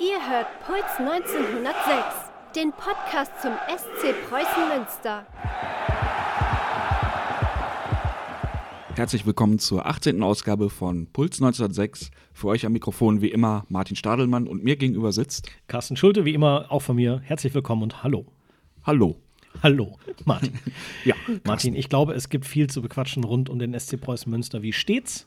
Ihr hört Puls 1906, den Podcast zum SC Preußen Münster. Herzlich willkommen zur 18. Ausgabe von Puls 1906. Für euch am Mikrofon wie immer Martin Stadelmann und mir gegenüber sitzt Carsten Schulte, wie immer auch von mir. Herzlich willkommen und hallo. Hallo. Hallo, Martin. Ja, Martin, ich glaube, es gibt viel zu bequatschen rund um den SC Preußen Münster wie stets.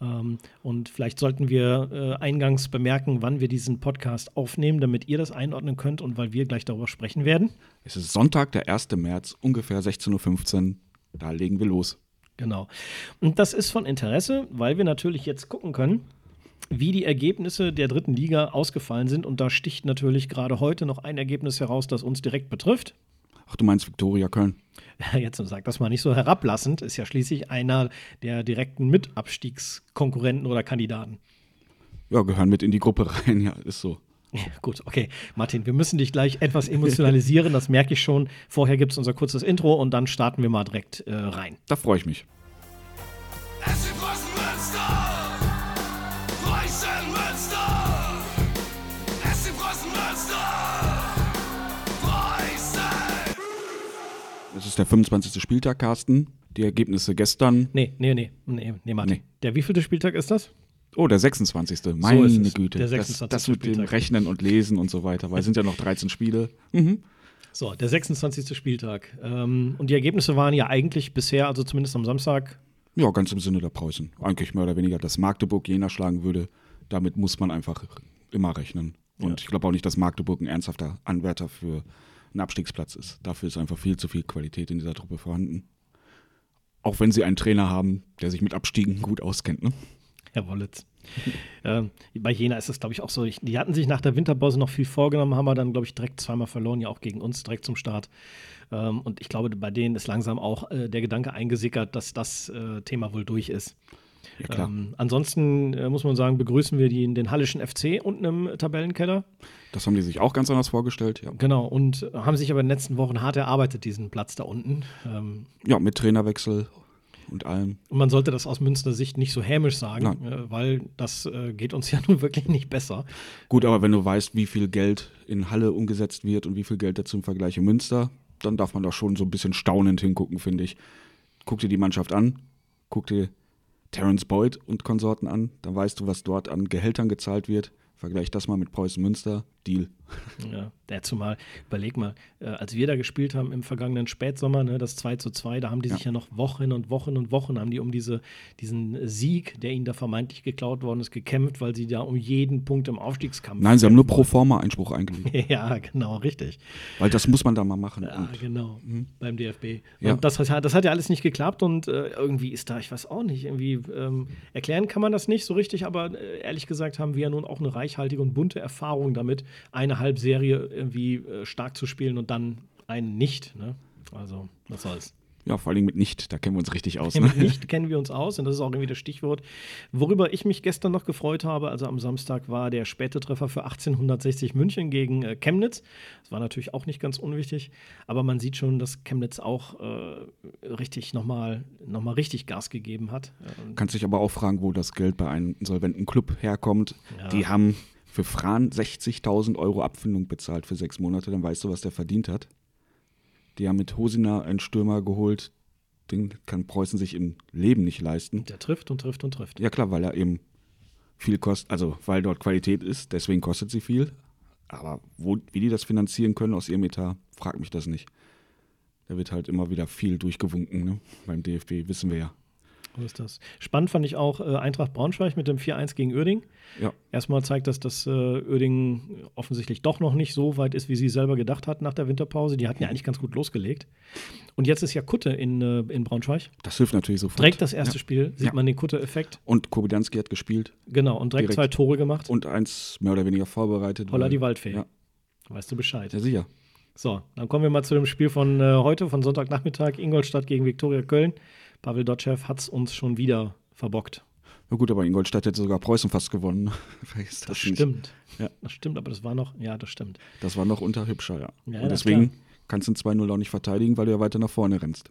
Ähm, und vielleicht sollten wir äh, eingangs bemerken, wann wir diesen Podcast aufnehmen, damit ihr das einordnen könnt und weil wir gleich darüber sprechen werden. Es ist Sonntag, der 1. März, ungefähr 16.15 Uhr. Da legen wir los. Genau. Und das ist von Interesse, weil wir natürlich jetzt gucken können, wie die Ergebnisse der dritten Liga ausgefallen sind. Und da sticht natürlich gerade heute noch ein Ergebnis heraus, das uns direkt betrifft. Ach, du meinst Viktoria Köln? Jetzt sag das mal nicht so herablassend, ist ja schließlich einer der direkten Mitabstiegskonkurrenten oder Kandidaten. Ja, gehören mit in die Gruppe rein, ja, ist so. Ja, gut, okay. Martin, wir müssen dich gleich etwas emotionalisieren, das merke ich schon. Vorher gibt es unser kurzes Intro und dann starten wir mal direkt äh, rein. Da freue ich mich. SC Es ist der 25. Spieltag, Carsten. Die Ergebnisse gestern. Nee, nee, nee, nee, nee, Martin. Nee. Der wievielte Spieltag ist das? Oh, der 26. Meine ist es. Güte. Der das, 26. das mit dem. Rechnen und Lesen und so weiter, weil es sind ja noch 13 Spiele. Mhm. So, der 26. Spieltag. Ähm, und die Ergebnisse waren ja eigentlich bisher, also zumindest am Samstag, Ja, ganz im Sinne der Preußen. Eigentlich mehr oder weniger, dass Magdeburg Jena schlagen würde. Damit muss man einfach immer rechnen. Und ich glaube auch nicht, dass Magdeburg ein ernsthafter Anwärter für einen Abstiegsplatz ist. Dafür ist einfach viel zu viel Qualität in dieser Truppe vorhanden. Auch wenn sie einen Trainer haben, der sich mit Abstiegen gut auskennt. Ne? Herr Wollitz. ähm, bei Jena ist es, glaube ich, auch so. Ich, die hatten sich nach der Winterpause noch viel vorgenommen, haben wir dann, glaube ich, direkt zweimal verloren, ja auch gegen uns, direkt zum Start. Ähm, und ich glaube, bei denen ist langsam auch äh, der Gedanke eingesickert, dass das äh, Thema wohl durch ist. Ja. Ähm, ansonsten äh, muss man sagen, begrüßen wir die, den Hallischen FC unten im Tabellenkeller. Das haben die sich auch ganz anders vorgestellt. Ja, Genau, und haben sich aber in den letzten Wochen hart erarbeitet, diesen Platz da unten. Ähm, ja mit Trainerwechsel und allem. Und man sollte das aus Münster Sicht nicht so hämisch sagen, äh, weil das äh, geht uns ja nun wirklich nicht besser. Gut, aber wenn du weißt, wie viel Geld in Halle umgesetzt wird und wie viel Geld dazu im Vergleich in Münster, dann darf man da schon so ein bisschen staunend hingucken, finde ich. Guck dir die Mannschaft an, guck dir Terence Boyd und Konsorten an, dann weißt du, was dort an Gehältern gezahlt wird. Vergleich das mal mit Preußen Münster, Deal. Ja, der zumal, überleg mal, äh, als wir da gespielt haben im vergangenen Spätsommer, ne, das 2 zu 2, da haben die sich ja noch Wochen und Wochen und Wochen haben die um diese, diesen Sieg, der ihnen da vermeintlich geklaut worden ist, gekämpft, weil sie da um jeden Punkt im Aufstiegskampf. Nein, sie haben nur pro forma Einspruch eingelegt. Ja, genau, richtig. Weil das muss man da mal machen. Ja, Und genau, beim DFB. Ja. Und das, hat- das hat ja alles nicht geklappt und äh, irgendwie ist da, ich weiß auch nicht, irgendwie ähm, erklären kann man das nicht so richtig, aber äh, ehrlich gesagt haben wir ja nun auch eine reichhaltige und bunte Erfahrung damit, eine Halbserie irgendwie äh, stark zu spielen und dann einen nicht. Ne? Also, was soll's. ja, vor allem mit nicht, da kennen wir uns richtig aus. Mit Ne? nicht kennen wir uns aus und das ist auch irgendwie das Stichwort. Worüber ich mich gestern noch gefreut habe, also am Samstag war der späte Treffer für 1860 München gegen äh, Chemnitz. Das war natürlich auch nicht ganz unwichtig, aber man sieht schon, dass Chemnitz auch äh, richtig nochmal noch mal richtig Gas gegeben hat. Kannst dich aber auch fragen, wo das Geld bei einem insolventen Club herkommt. Ja. Die haben für Fran 60.000 Euro Abfindung bezahlt für sechs Monate, dann weißt du, was der verdient hat. Die haben mit Hosina einen Stürmer geholt, den kann Preußen sich im Leben nicht leisten. der trifft und trifft und trifft. Ja klar, weil er eben viel kostet, also weil dort Qualität ist, deswegen kostet sie viel. Aber wo, wie die das finanzieren können aus ihrem Etat, frag mich das nicht. Da wird halt immer wieder viel durchgewunken, ne? Beim DFB, wissen wir ja. So ist das. Spannend fand ich auch äh, Eintracht Braunschweig mit dem 4-1 gegen Uerding. Ja, Erstmal zeigt das, dass äh, offensichtlich doch noch nicht so weit ist, wie sie selber gedacht hat nach der Winterpause. Die hatten ja eigentlich ganz gut losgelegt. Und jetzt ist ja Kutte in, äh, in Braunschweig. das hilft natürlich sofort. Direkt das erste ja. Spiel sieht Ja. man den Kutte-Effekt. Und Kobidanski hat gespielt Genau, und direkt, Direkt. zwei Tore gemacht. und eins mehr oder weniger vorbereitet. Holla die Waldfee. Ja, Weißt du Bescheid. ja, sicher. So, dann kommen wir mal zu dem Spiel von äh, heute, von Sonntagnachmittag. Ingolstadt gegen Viktoria Köln. Pavel Dotschew hat es uns schon wieder verbockt. Na gut, aber Ingolstadt hätte sogar Preußen fast gewonnen. Das nicht. stimmt. Ja. Das stimmt, aber das war noch, ja, das stimmt. Das war noch unter hübscher, ja. Ja, und das deswegen kannst du ein 2-0 auch nicht verteidigen, weil du ja weiter nach vorne rennst.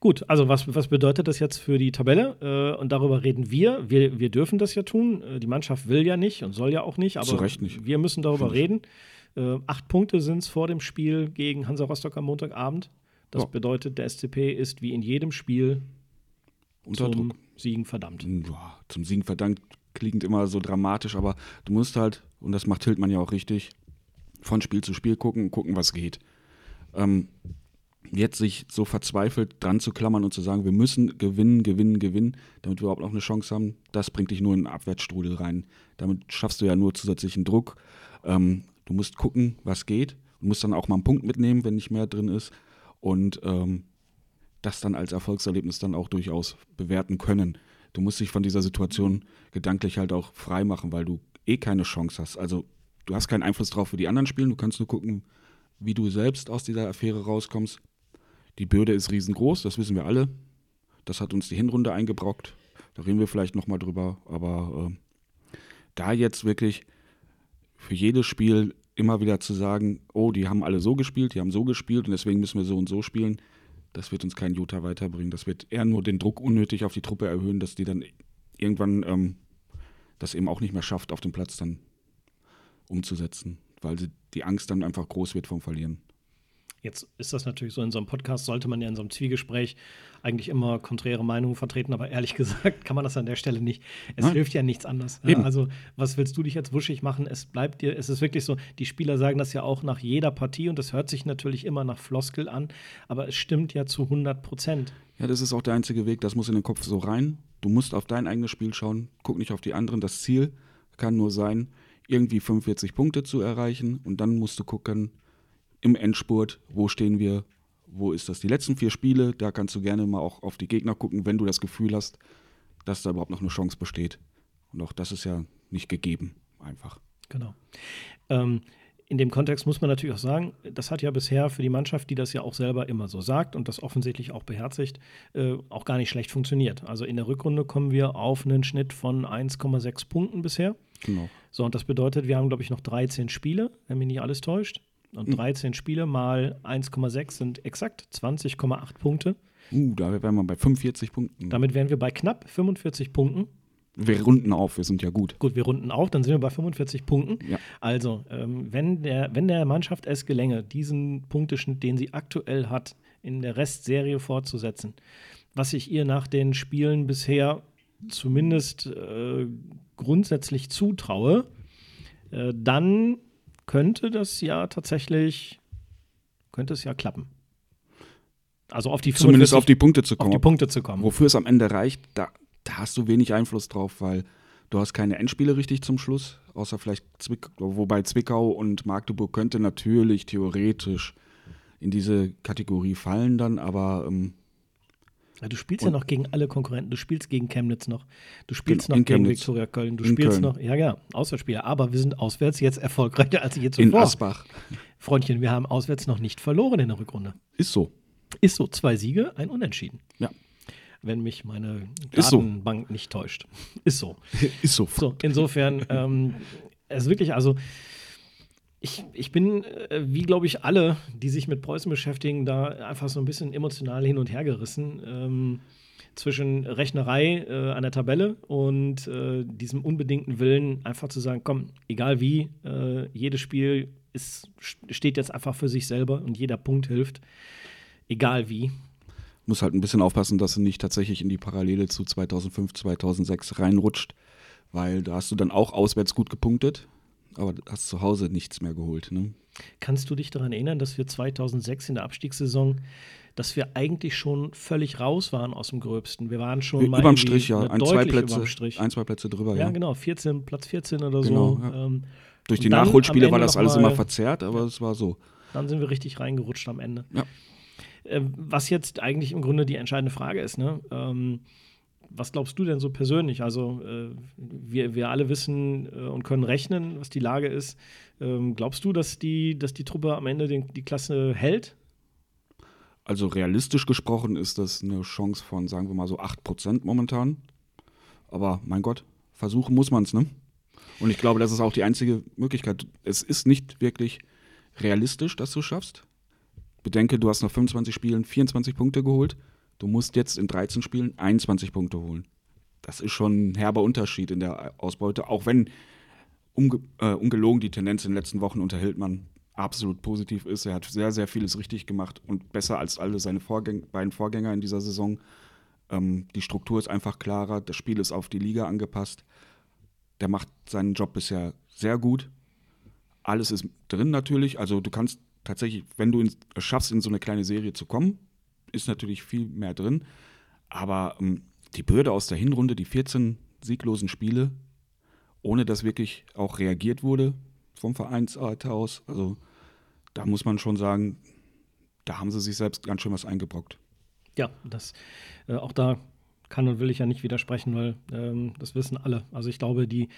Gut, also was, was bedeutet das jetzt für die Tabelle? Äh, und darüber reden wir. wir. Wir dürfen das ja tun. Äh, die Mannschaft will ja nicht und soll ja auch nicht, aber Zu Recht nicht. wir müssen darüber reden. Äh, acht Punkte sind es vor dem Spiel gegen Hansa Rostock am Montagabend. Das Ja. bedeutet, der SCP ist wie in jedem Spiel Unter zum Druck. Siegen verdammt. Ja, zum Siegen verdankt klingt immer so dramatisch, aber du musst halt, und das macht Hildmann ja auch richtig, von Spiel zu Spiel gucken, gucken, was geht. Ähm, jetzt sich so verzweifelt dran zu klammern und zu sagen, wir müssen gewinnen, gewinnen, gewinnen, damit wir überhaupt noch eine Chance haben, das bringt dich nur in einen Abwärtsstrudel rein. Damit schaffst du ja nur zusätzlichen Druck. Ähm, du musst gucken, was geht. Du musst dann auch mal einen Punkt mitnehmen, wenn nicht mehr drin ist. Und ähm, das dann als Erfolgserlebnis dann auch durchaus bewerten können. Du musst dich von dieser Situation gedanklich halt auch frei machen, weil du eh keine Chance hast. Also du hast keinen Einfluss drauf, wie die anderen spielen. Du kannst nur gucken, wie du selbst aus dieser Affäre rauskommst. Die Bürde ist riesengroß, das wissen wir alle. Das hat uns die Hinrunde eingebrockt. Da reden wir vielleicht nochmal drüber. Aber äh, da jetzt wirklich für jedes Spiel immer wieder zu sagen, oh, die haben alle so gespielt, die haben so gespielt und deswegen müssen wir so und so spielen, das wird uns kein Jota weiterbringen. Das wird eher nur den Druck unnötig auf die Truppe erhöhen, dass die dann irgendwann ähm, das eben auch nicht mehr schafft, auf dem Platz dann umzusetzen, weil sie, die Angst dann einfach groß wird vom Verlieren. Jetzt ist das natürlich so, in so einem Podcast sollte man ja in so einem Zwiegespräch eigentlich immer konträre Meinungen vertreten, aber ehrlich gesagt kann man das an der Stelle nicht. Es Nein. hilft ja nichts anderes. Ja, Eben. also, was willst du dich jetzt wuschig machen? Es bleibt dir, es ist wirklich so, die Spieler sagen das ja auch nach jeder Partie und das hört sich natürlich immer nach Floskel an, aber es stimmt ja zu 100 Prozent. Ja, das ist auch der einzige Weg, das muss in den Kopf so rein. Du musst auf dein eigenes Spiel schauen, guck nicht auf die anderen. Das Ziel kann nur sein, irgendwie 45 Punkte zu erreichen und dann musst du gucken, im Endspurt, wo stehen wir, wo ist das? Die letzten vier Spiele, da kannst du gerne mal auch auf die Gegner gucken, wenn du das Gefühl hast, dass da überhaupt noch eine Chance besteht. Und auch das ist ja nicht gegeben, einfach. Genau. Ähm, in dem Kontext muss man natürlich auch sagen, das hat ja bisher für die Mannschaft, die das ja auch selber immer so sagt und das offensichtlich auch beherzigt, äh, auch gar nicht schlecht funktioniert. Also in der Rückrunde kommen wir auf einen Schnitt von 1,6 Punkten bisher. Genau. So, und das bedeutet, wir haben, glaube ich, noch 13 Spiele, wenn mich nicht alles täuscht. Und 13 Spiele mal 1,6 sind exakt 20,8 Punkte. Uh, da wären wir bei 45 Punkten. Damit wären wir bei knapp 45 Punkten. wir runden auf, wir sind ja gut. Gut, wir runden auf, dann sind wir bei 45 Punkten. Ja. Also, ähm, wenn, der, wenn der Mannschaft es gelänge, diesen Punkteschnitt, den sie aktuell hat, in der Restserie fortzusetzen, was ich ihr nach den Spielen bisher zumindest äh, grundsätzlich zutraue, äh, dann könnte das ja tatsächlich, könnte es ja klappen. Also auf die Zumindest 45 auf die Punkte zu auf kommen. die Punkte zu kommen. Wofür es am Ende reicht, da, da hast du wenig Einfluss drauf, weil du hast keine Endspiele richtig zum Schluss, außer vielleicht Zwickau, wobei Zwickau und Magdeburg könnte natürlich theoretisch in diese Kategorie fallen dann, aber ähm, Ja, du spielst ja Und- noch gegen alle Konkurrenten. Du spielst gegen Chemnitz noch. Du spielst Genau, noch in gegen Chemnitz. Viktoria Köln. Du In spielst Köln. noch, ja, ja, Auswärtsspieler. Aber wir sind auswärts jetzt erfolgreicher als je in zuvor. Asbach Freundchen, wir haben auswärts noch nicht verloren in der Rückrunde. ist so. Ist so, zwei Siege, ein Unentschieden. Ja, Wenn mich meine Ist so. Datenbank nicht täuscht. Ist so. ist so. So, insofern, ähm, es ist wirklich, also ich, ich bin, äh, wie glaube ich alle, die sich mit Preußen beschäftigen, da einfach so ein bisschen emotional hin und her gerissen. Ähm, zwischen Rechnerei äh, an der Tabelle und äh, diesem unbedingten Willen, einfach zu sagen, komm, egal wie, äh, jedes Spiel ist, steht jetzt einfach für sich selber und jeder Punkt hilft, egal wie. Muss halt ein bisschen aufpassen, dass du nicht tatsächlich in die Parallele zu 2005, 2006 reinrutscht, weil da hast du dann auch auswärts gut gepunktet, aber hast zu Hause nichts mehr geholt. Ne? Kannst du dich daran erinnern, dass wir 2006 in der Abstiegssaison, dass wir eigentlich schon völlig raus waren aus dem Gröbsten? Wir waren schon mal Überm Strich, ja. Ein, zwei Plätze, ein, zwei Plätze drüber, ja, ja. genau, 14, Platz 14 oder Genau, so. ja. Ähm, Durch die Nachholspiele war das alles mal- immer verzerrt, aber es war so. dann sind wir richtig reingerutscht am Ende. Ja. Äh, was jetzt eigentlich im Grunde die entscheidende Frage ist, ne? Ähm, was glaubst du denn so persönlich? Also, äh, wir, wir alle wissen äh, und können rechnen, was die Lage ist. Ähm, glaubst du, dass die, dass die Truppe am Ende den, die Klasse hält? Also realistisch gesprochen ist das eine Chance von, sagen wir mal so 8% momentan. Aber mein Gott, versuchen muss man es, ne? Und ich glaube, das ist auch die einzige Möglichkeit. Es ist nicht wirklich realistisch, dass du schaffst. bedenke, du hast nach 25 Spielen 24 Punkte geholt. Du musst jetzt in 13 Spielen 21 Punkte holen. Das ist schon ein herber Unterschied in der Ausbeute, auch wenn unge äh, ungelogen die Tendenz in den letzten Wochen unter Hildmann absolut positiv ist. Er hat sehr, sehr vieles richtig gemacht und besser als alle seine Vorgäng beiden Vorgänger in dieser Saison. Ähm, die Struktur ist einfach klarer, das Spiel ist auf die Liga angepasst. Der macht seinen Job bisher sehr gut. Alles ist drin natürlich. Also du kannst tatsächlich, wenn du es schaffst, in so eine kleine Serie zu kommen, ist natürlich viel mehr drin. Aber ähm, die Bürde aus der Hinrunde, die 14 sieglosen Spiele, ohne dass wirklich auch reagiert wurde vom Vereinsseite aus, also da muss man schon sagen, da haben sie sich selbst ganz schön was eingebrockt. Ja, das äh, auch da kann und will ich ja nicht widersprechen, weil ähm, das wissen alle. Also ich glaube, die,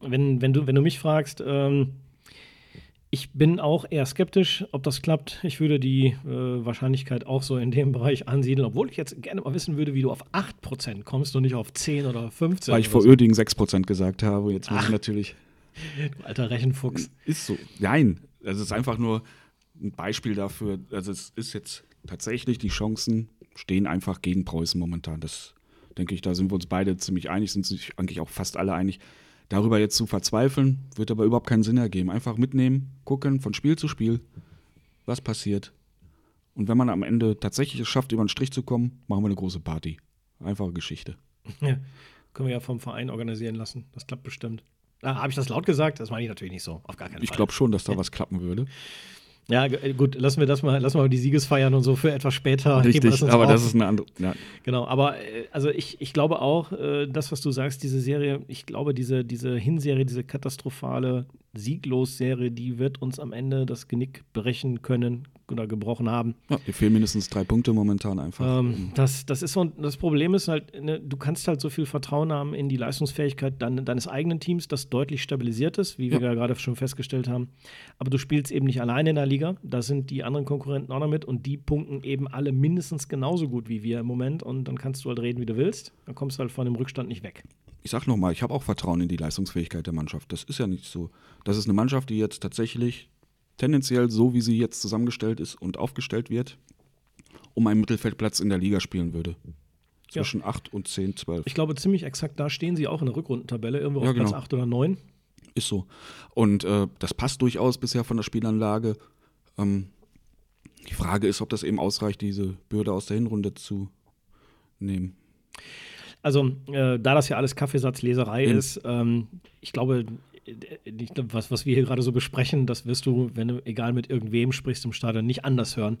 wenn, wenn, du, wenn du mich fragst, ähm, ich bin auch eher skeptisch, ob das klappt. Ich würde die äh, Wahrscheinlichkeit auch so in dem Bereich ansiedeln, obwohl ich jetzt gerne mal wissen würde, wie du auf 8% kommst und nicht auf 10 oder 15. Weil ich vor so. Öding 6% gesagt habe. Jetzt muss Ach. ich natürlich. Du alter Rechenfuchs. Ist so. Nein, es ist einfach nur ein Beispiel dafür. Also, es ist jetzt tatsächlich, die Chancen stehen einfach gegen Preußen momentan. Das denke ich, da sind wir uns beide ziemlich einig, sind sich eigentlich auch fast alle einig. Darüber jetzt zu verzweifeln, wird aber überhaupt keinen Sinn ergeben. Einfach mitnehmen, gucken von Spiel zu Spiel, was passiert. Und wenn man am Ende tatsächlich es schafft, über den Strich zu kommen, machen wir eine große Party. Einfache Geschichte. Ja, können wir ja vom Verein organisieren lassen. Das klappt bestimmt. Ah, Habe ich das laut gesagt? Das meine ich natürlich nicht so. Auf gar keinen Fall. Ich glaube schon, dass da was klappen würde. Ja, äh, gut, lassen wir das mal, lassen wir mal die Siegesfeiern und so für etwas später. Richtig, das aber auf. das ist eine andere. Ja. Genau, aber äh, also ich, ich glaube auch, äh, das, was du sagst, diese Serie, ich glaube, diese, diese Hinserie, diese katastrophale Sieglos-Serie, die wird uns am Ende das Genick brechen können oder gebrochen haben. Ja, dir fehlen mindestens drei Punkte momentan einfach. Ähm, das, das ist so, das Problem ist halt, ne, du kannst halt so viel Vertrauen haben in die Leistungsfähigkeit dein, deines eigenen Teams, das deutlich stabilisiert ist, wie wir ja gerade schon festgestellt haben. Aber du spielst eben nicht alleine in der Liga. Da sind die anderen Konkurrenten auch noch mit und die punkten eben alle mindestens genauso gut wie wir im Moment. Und dann kannst du halt reden, wie du willst. Dann kommst du halt von dem Rückstand nicht weg ich sag nochmal, ich habe auch Vertrauen in die Leistungsfähigkeit der Mannschaft. Das ist ja nicht so. Das ist eine Mannschaft, die jetzt tatsächlich tendenziell so, wie sie jetzt zusammengestellt ist und aufgestellt wird, um einen Mittelfeldplatz in der Liga spielen würde. Zwischen ja. 8 und 10, 12. Ich glaube, ziemlich exakt da stehen sie auch in der Rückrundentabelle, irgendwo ja, auf Platz genau. 8 oder 9. Ist so. Und äh, das passt durchaus bisher von der Spielanlage. Ähm, die Frage ist, ob das eben ausreicht, diese Bürde aus der Hinrunde zu nehmen. Also, äh, da das ja alles Kaffeesatzleserei ist, ähm, ich glaube, was, was wir hier gerade so besprechen, das wirst du, wenn du egal mit irgendwem sprichst im Stadion, nicht anders hören,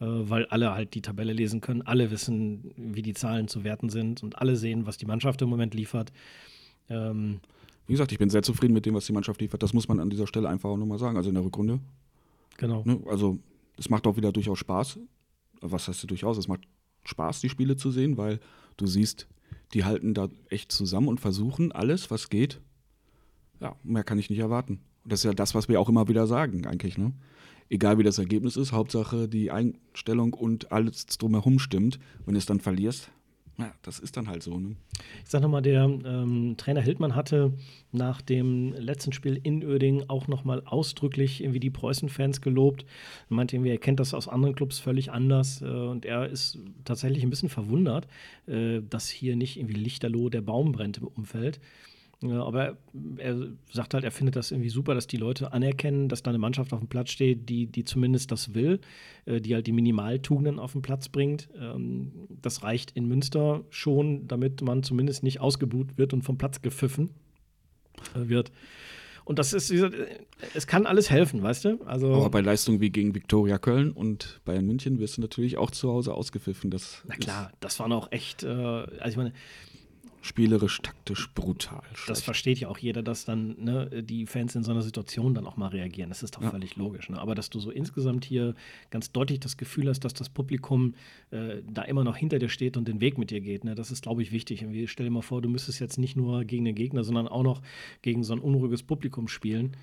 äh, weil alle halt die Tabelle lesen können, alle wissen, wie die Zahlen zu werten sind und alle sehen, was die Mannschaft im Moment liefert. Ähm, wie gesagt, ich bin sehr zufrieden mit dem, was die Mannschaft liefert. Das muss man an dieser Stelle einfach auch nochmal sagen. Also in der Rückrunde. Genau. Ne? Also es macht auch wieder durchaus Spaß. Was heißt durchaus? Es macht Spaß, die Spiele zu sehen, weil du siehst, die halten da echt zusammen und versuchen alles, was geht, ja, mehr kann ich nicht erwarten. Das ist ja das, was wir auch immer wieder sagen, eigentlich. Ne? Egal wie das Ergebnis ist, Hauptsache die Einstellung und alles drumherum stimmt. Wenn du es dann verlierst, ja, das ist dann halt so. Ne? Ich sag nochmal, der ähm, Trainer Hildmann hatte nach dem letzten Spiel in Oerding auch nochmal ausdrücklich irgendwie die Preußen-Fans gelobt. Er meinte irgendwie, er kennt das aus anderen Clubs völlig anders äh, und er ist tatsächlich ein bisschen verwundert, äh, dass hier nicht irgendwie lichterloh der Baum brennt im Umfeld. Ja, aber er sagt halt, er findet das irgendwie super, dass die Leute anerkennen, dass da eine Mannschaft auf dem Platz steht, die, die zumindest das will, äh, die halt die Minimaltugenden auf den Platz bringt. Ähm, das reicht in Münster schon, damit man zumindest nicht ausgebuht wird und vom Platz gepfiffen äh, wird. Und das ist, es kann alles helfen, weißt du? Also Aber bei Leistungen wie gegen Viktoria Köln und Bayern München wirst du natürlich auch zu Hause ausgepfiffen. Das Na klar, das waren auch echt, äh, also ich meine, spielerisch, taktisch brutal. Schlecht. Das versteht ja auch jeder, dass dann ne, die Fans in so einer Situation dann auch mal reagieren. Das ist doch ja. völlig logisch. Ne? Aber dass du so insgesamt hier ganz deutlich das Gefühl hast, dass das Publikum äh, da immer noch hinter dir steht und den Weg mit dir geht, ne? das ist, glaube ich, wichtig. Und stell dir mal vor, du müsstest jetzt nicht nur gegen den Gegner, sondern auch noch gegen so ein unruhiges Publikum spielen.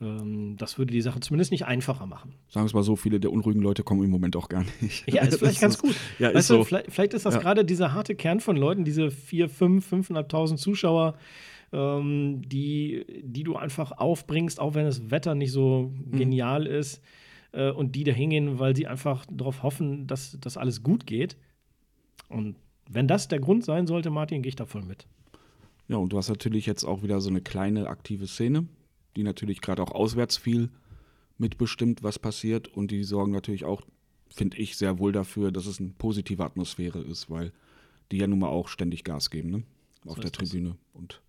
Ähm, das würde die Sache zumindest nicht einfacher machen. Sagen wir es mal so, viele der unruhigen Leute kommen im Moment auch gar nicht. Ja, ist vielleicht ganz gut. Ja, ist weißt so. du, vielleicht, vielleicht, ist das ja. gerade dieser harte Kern von Leuten, diese 4, 5, 5.500 Zuschauer, ähm, die, die du einfach aufbringst, auch wenn das Wetter nicht so mhm. genial ist. äh, und die da hingehen, weil sie einfach darauf hoffen, dass das alles gut geht. Und wenn das der Grund sein sollte, Martin, gehe ich da voll mit. Ja, und du hast natürlich jetzt auch wieder so eine kleine aktive Szene, die natürlich gerade auch auswärts viel mitbestimmt, was passiert. Und die sorgen natürlich auch, finde ich, sehr wohl dafür, dass es eine positive Atmosphäre ist, weil die ja nun mal auch ständig Gas geben, ne? Auf So der das. Tribüne. Und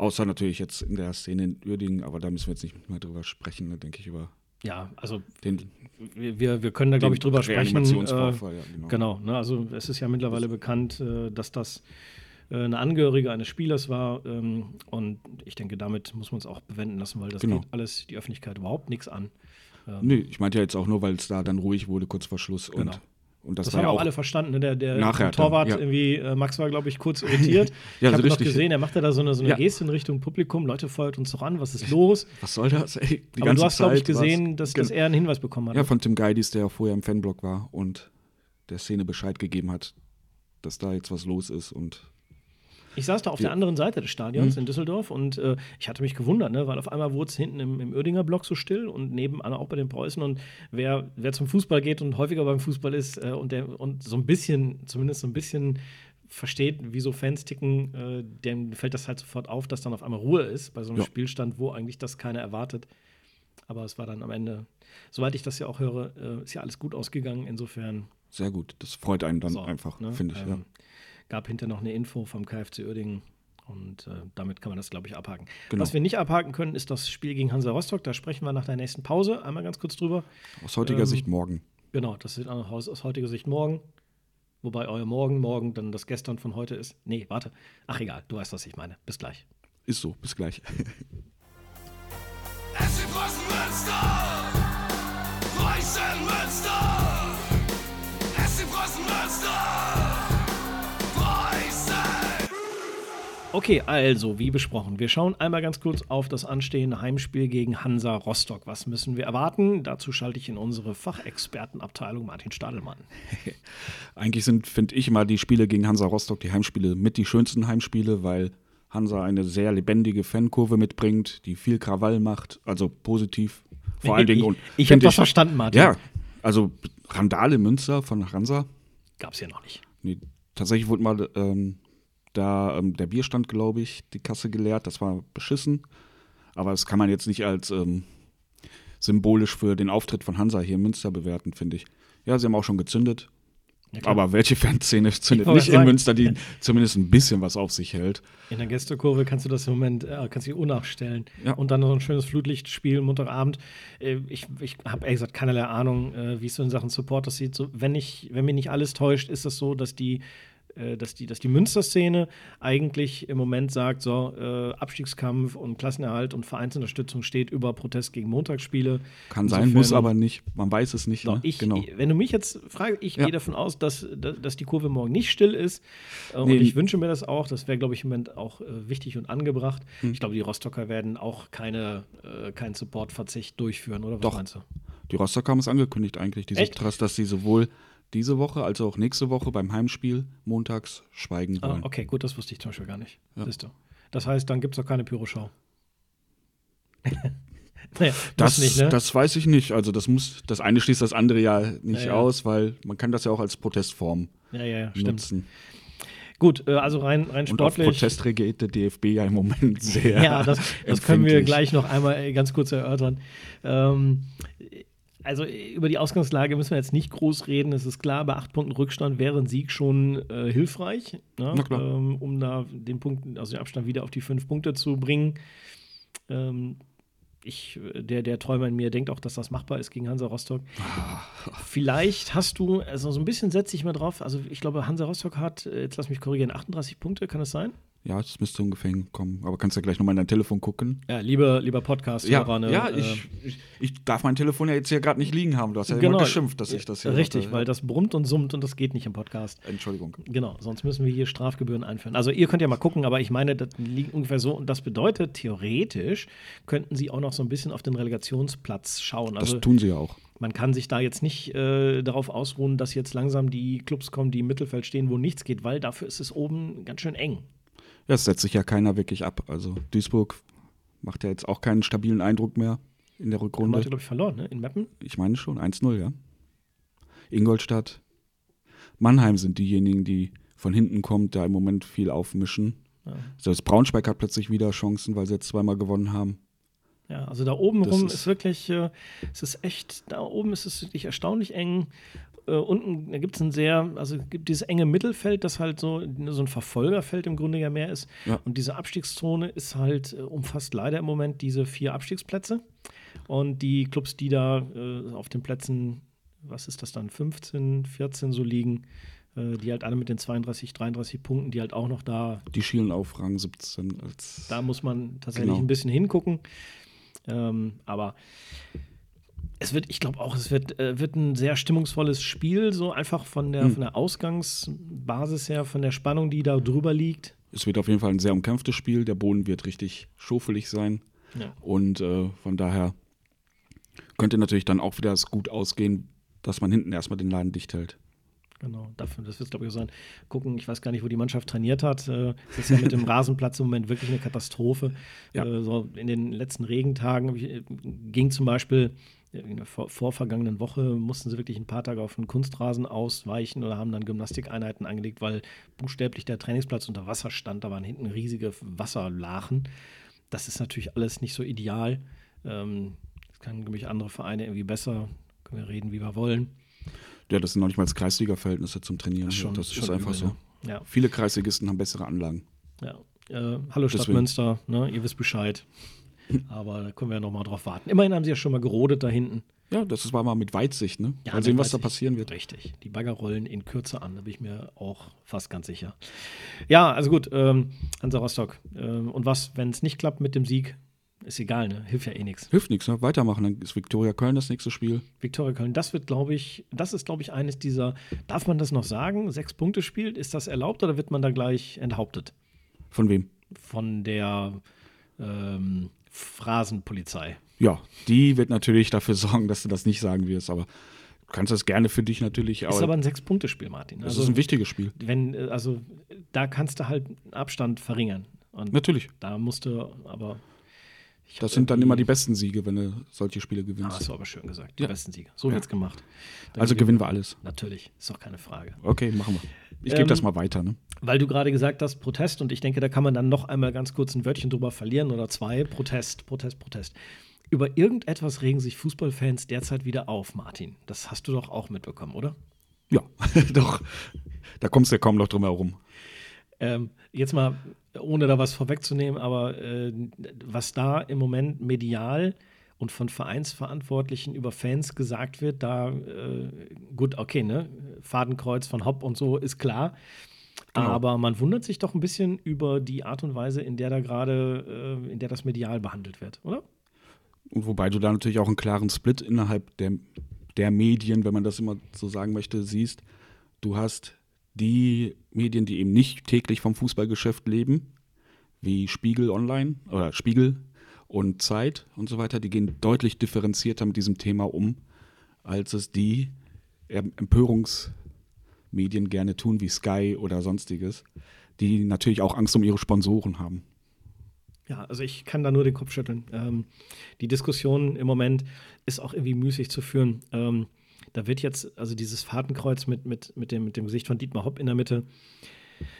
außer natürlich jetzt in der Szene in Uerdingen, aber da müssen wir jetzt nicht mehr drüber sprechen, ne, denke ich, über Ja, also den, wir, wir- können da, glaube ich, drüber sprechen. Äh, ja, genau. Genau, ne, also es ist ja mittlerweile bekannt, äh, dass das eine Angehörige eines Spielers war. Ähm, und ich denke, damit muss man es auch bewenden lassen, weil das Genau. geht alles die Öffentlichkeit überhaupt nichts an. Nee, ich meinte ja jetzt auch nur, weil es da dann ruhig wurde, kurz vor Schluss. Genau. Und, und das, Das, haben ja auch alle verstanden. Ne? Der, der Torwart, ja. irgendwie, äh, Max war, glaube ich, kurz irritiert. Ja, ich habe so noch gesehen, er machte da so eine, so eine Ja. Geste in Richtung Publikum. Leute, feuert uns doch an, was ist los? Was soll das? Ey, die Aber du hast, glaube ich, gesehen, dass, dass Gen- er einen Hinweis bekommen hat. Ja, von Tim Geidis, der vorher im Fanblock war und der Szene Bescheid gegeben hat, dass da jetzt was los ist. Und Ich saß da auf Ja. der anderen Seite des Stadions Mhm. in Düsseldorf und äh, ich hatte mich gewundert, ne, weil auf einmal wurde es hinten im, im Oerdinger Block so still und nebenan auch bei den Preußen. Und wer, wer zum Fußball geht und häufiger beim Fußball ist äh, und, der, und so ein bisschen, zumindest so ein bisschen versteht, wie so Fans ticken, äh, dem fällt das halt sofort auf, dass dann auf einmal Ruhe ist bei so einem Ja. Spielstand, wo eigentlich das keiner erwartet. Aber es war dann am Ende, soweit ich das ja auch höre, äh, ist ja alles gut ausgegangen. Insofern sehr gut. Das freut einen dann so, einfach, ne? finde ich. Ähm, Gab hinterher noch eine Info vom KfC Uerdingen und äh, damit kann man das, glaube ich, abhaken. Genau. Was wir nicht abhaken können, ist das Spiel gegen Hansa Rostock. Da sprechen wir nach der nächsten Pause einmal ganz kurz drüber. Aus heutiger ähm, Sicht morgen. Genau, das ist aus, aus heutiger Sicht morgen. Wobei euer Morgen morgen dann das Gestern von heute ist. Nee, warte. Ach egal, du weißt, was ich meine. Bis gleich. Ist so. Bis gleich. SC Preußen Münster, Preußen Münster, Okay, also, wie besprochen, wir schauen einmal ganz kurz auf das anstehende Heimspiel gegen Hansa Rostock. Was müssen wir erwarten? Dazu schalte ich in unsere Fachexpertenabteilung Martin Stadelmann. Eigentlich sind, finde ich, mal die Spiele gegen Hansa Rostock, die Heimspiele, mit die schönsten Heimspiele, weil Hansa eine sehr lebendige Fankurve mitbringt, die viel Krawall macht, also positiv. Vor allen Dingen. Ich, und ich habe was verstanden, Martin. Ja, also Randale Münster von Hansa. Gab es ja noch nicht. Nee, tatsächlich wurde mal ähm, da ähm, der Bierstand, glaube ich, die Kasse geleert. Das war beschissen. Aber das kann man jetzt nicht als ähm, symbolisch für den Auftritt von Hansa hier in Münster bewerten, finde ich. Ja, sie haben auch schon gezündet. Ja, aber welche Fanszene zündet nicht in sagen. Münster, die zumindest ein bisschen was auf sich hält? In der Gästekurve kannst du das im Moment, äh, kannst du unnachstellen. Ja. Und dann noch ein schönes Flutlichtspiel, Montagabend. Äh, ich ich habe ehrlich gesagt keinerlei Ahnung, äh, wie es so in Sachen Support aussieht. So, wenn, ich, wenn mir nicht alles täuscht, ist es so, dass die äh, dass die, dass die Münster-Szene eigentlich im Moment sagt, so, äh, Abstiegskampf und Klassenerhalt und Vereinsunterstützung steht über Protest gegen Montagsspiele. Kann sein, Insofern- muss aber nicht. Man weiß es nicht. So, ne? ich, genau. Wenn du mich jetzt fragst, ich Ja. gehe davon aus, dass, dass dass die Kurve morgen nicht still ist. Äh, Nee. Und ich wünsche mir das auch. Das wäre, glaube ich, im Moment auch äh, wichtig und angebracht. Hm. Ich glaube, die Rostocker werden auch keine, äh, keinen Supportverzicht durchführen, oder was Doch. meinst du? Die Rostocker haben es angekündigt eigentlich, diese Echt? Trust, dass sie sowohl diese Woche als auch nächste Woche beim Heimspiel montags schweigen Ah, wollen. okay, gut, das wusste ich zum Beispiel gar nicht. Ja. Das heißt, dann gibt es auch keine Pyroschau. naja, Das, nicht, ne? das weiß ich nicht. Also das muss, das eine schließt das andere ja nicht Ja, ja. aus, weil man kann das ja auch als Protestform ja, ja, nutzen. Gut, äh, also rein, rein Und auf sportlich. Protest reagiert der DFB ja im Moment sehr. Ja, das, das können wir gleich noch einmal ganz kurz erörtern. Ähm, also äh, über die Ausgangslage müssen wir jetzt nicht groß reden. Es ist klar, bei acht Punkten Rückstand wäre ein Sieg schon äh, hilfreich, ne? Ähm, um da den Punkt, also den Abstand wieder auf die fünf Punkte zu bringen. Ähm, ich, der, der Träumer in mir denkt auch, dass das machbar ist gegen Hansa Rostock. Vielleicht hast du, also so ein bisschen setze ich mal drauf, also ich glaube, Hansa Rostock hat, äh, jetzt lass mich korrigieren, 38 Punkte, kann das sein? Ja, das müsste ungefähr hinkommen. Aber kannst ja gleich nochmal in dein Telefon gucken. Ja, lieber, lieber Podcast-Hörer. ne, ja äh, ich, ich, ich darf mein Telefon ja jetzt hier gerade nicht liegen haben. Du hast ja Genau. immer geschimpft, dass ich das hier Richtig, hatte. weil das brummt und summt und das geht nicht im Podcast. Entschuldigung. Genau, sonst müssen wir hier Strafgebühren einführen. Also ihr könnt ja mal gucken, aber ich meine, das liegt ungefähr so und das bedeutet, theoretisch könnten sie auch noch so ein bisschen auf den Relegationsplatz schauen. Das Also tun sie ja auch. man kann sich da jetzt nicht äh, darauf ausruhen, dass jetzt langsam die Clubs kommen, die im Mittelfeld stehen, wo nichts geht, weil dafür ist es oben ganz schön eng. Ja, es setzt sich ja keiner wirklich ab. Also Duisburg macht ja jetzt auch keinen stabilen Eindruck mehr. in der Haben Rückrunde. wir, glaube ich, verloren, ne? In Meppen. Ich meine schon, 1-0, ja. Ingolstadt, Mannheim sind diejenigen, die von hinten kommt, da im Moment viel aufmischen. Ja. Selbst Braunschweig hat plötzlich wieder Chancen, weil sie jetzt zweimal gewonnen haben. Ja, also da oben Das rum ist- ist, wirklich, äh, es ist echt, da oben ist es wirklich erstaunlich eng. Äh, unten gibt es ein sehr, also gibt dieses enge Mittelfeld, das halt so, so ein Verfolgerfeld im Grunde ja mehr ist. Ja. Und diese Abstiegszone ist halt, äh, umfasst leider im Moment diese vier Abstiegsplätze. Und die Clubs, die da äh, auf den Plätzen, was ist das dann, 15, 14 so liegen, äh, die halt alle mit den 32, 33 Punkten, die halt auch noch da Die schielen auf Rang 17 als. da muss man tatsächlich Genau. ein bisschen hingucken. Ähm, aber es wird, ich glaube auch, es wird, äh, wird ein sehr stimmungsvolles Spiel, so einfach von der, Hm. von der Ausgangsbasis her, von der Spannung, die da drüber liegt. Es wird auf jeden Fall ein sehr umkämpftes Spiel. Der Boden wird richtig schofelig sein. Ja. Und äh, von daher könnte natürlich dann auch wieder es gut ausgehen, dass man hinten erstmal den Laden dicht hält. Genau, dafür, das wird, glaube ich, sein. Gucken, ich weiß gar nicht, wo die Mannschaft trainiert hat. Äh, Das ist ja mit dem Rasenplatz im Moment wirklich eine Katastrophe. Ja. Äh, so in den letzten Regentagen ich, äh, ging zum Beispiel in der vor, vorvergangenen Woche, mussten sie wirklich ein paar Tage auf einen Kunstrasen ausweichen oder haben dann Gymnastikeinheiten angelegt, weil buchstäblich der Trainingsplatz unter Wasser stand. Da waren hinten riesige Wasserlachen. Das ist natürlich alles nicht so ideal. Ähm, das kann, glaube ich, andere Vereine irgendwie besser. Können wir reden, wie wir wollen. Ja, das sind noch nicht mal Kreisliga-Verhältnisse zum Trainieren. Schon- das schon ist einfach übel, so. ne? Ja. Viele Kreisligisten haben bessere Anlagen. Ja. Äh, hallo Stadt Deswegen. Münster, ne? ihr wisst Bescheid. Aber da können wir ja noch mal drauf warten. Immerhin haben sie ja schon mal gerodet da hinten. Ja, das war mal mit Weitsicht, ne? Ja, mal sehen, was da passieren wird. Richtig. Die Bagger rollen in Kürze an, da bin ich mir auch fast ganz sicher. Ja, also gut, ähm, Hansa Rostock. Ähm, und was, wenn es nicht klappt mit dem Sieg? Ist egal, ne? Hilft ja eh nichts. Hilft nichts, ne? Weitermachen. Dann ist Viktoria Köln das nächste Spiel. Viktoria Köln, das wird, glaube ich, das ist, glaube ich, eines dieser, darf man das noch sagen? Sechs Punkte spielt, ist das erlaubt oder wird man da gleich enthauptet? Von wem? Von der ähm, Phrasenpolizei. Ja, die wird natürlich dafür sorgen, dass du das nicht sagen wirst, aber du kannst das gerne für dich natürlich. Ist aber ein Sechs-Punkte-Spiel, Martin. das Also, ist ein wichtiges Spiel. wenn, äh, also da kannst du halt Abstand verringern. Und Natürlich. da musst du aber. Ich Das sind dann immer die besten Siege, wenn du solche Spiele Ah, gewinnst. hast du aber schön gesagt. Die Ja. besten Sieger. So Ja. wird's gemacht. Dann also gewinnen wir alles. Natürlich, ist doch keine Frage. Okay, machen wir. Ich Ähm, gebe das mal weiter, ne? Weil du gerade gesagt hast, Protest, und ich denke, da kann man dann noch einmal ganz kurz ein Wörtchen drüber verlieren oder zwei. Protest, Protest, Protest. Über irgendetwas regen sich Fußballfans derzeit wieder auf, Martin. Das hast du doch auch mitbekommen, oder? Ja, doch. Da kommst du ja kaum noch drum herum. Ähm, jetzt mal, ohne da was vorwegzunehmen, aber äh, was da im Moment medial und von Vereinsverantwortlichen über Fans gesagt wird, da, äh, gut, okay, ne, Fadenkreuz von Hopp und so ist klar. Genau. Aber man wundert sich doch ein bisschen über die Art und Weise, in der da gerade, äh, in der das medial behandelt wird, oder? Und wobei du da natürlich auch einen klaren Split innerhalb der, der Medien, wenn man das immer so sagen möchte, siehst. Du hast die Medien, die eben nicht täglich vom Fußballgeschäft leben, wie Spiegel Online oder Spiegel und Zeit und so weiter, die gehen deutlich differenzierter mit diesem Thema um, als es die Empörungsmedien gerne tun, wie Sky oder sonstiges, die natürlich auch Angst um ihre Sponsoren haben. Ja, also ich kann da nur den Kopf schütteln. Ähm, die Diskussion im Moment ist auch irgendwie müßig zu führen. Ähm, da wird jetzt, also dieses Fahrtenkreuz mit, mit, mit, dem, mit dem Gesicht von Dietmar Hopp in der Mitte,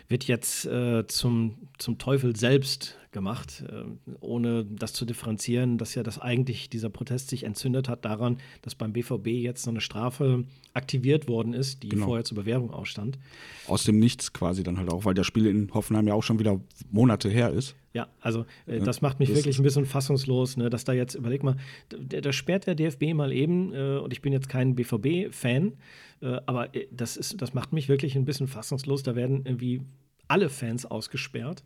wird jetzt äh, zum, zum Teufel selbst gemacht, äh, ohne das zu differenzieren, dass ja das eigentlich dieser Protest sich entzündet hat daran, dass beim BVB jetzt so eine Strafe aktiviert worden ist, die Genau. vorher zur Bewährung ausstand. Aus dem Nichts quasi dann halt auch, weil das Spiel in Hoffenheim ja auch schon wieder Monate her ist. Ja, also äh, das macht mich das wirklich ein bisschen fassungslos, ne, dass da jetzt, überleg mal, da, da sperrt der DFB mal eben, äh, und ich bin jetzt kein BVB-Fan, äh, aber äh, das, ist, das macht mich wirklich ein bisschen fassungslos. Da werden irgendwie alle Fans ausgesperrt,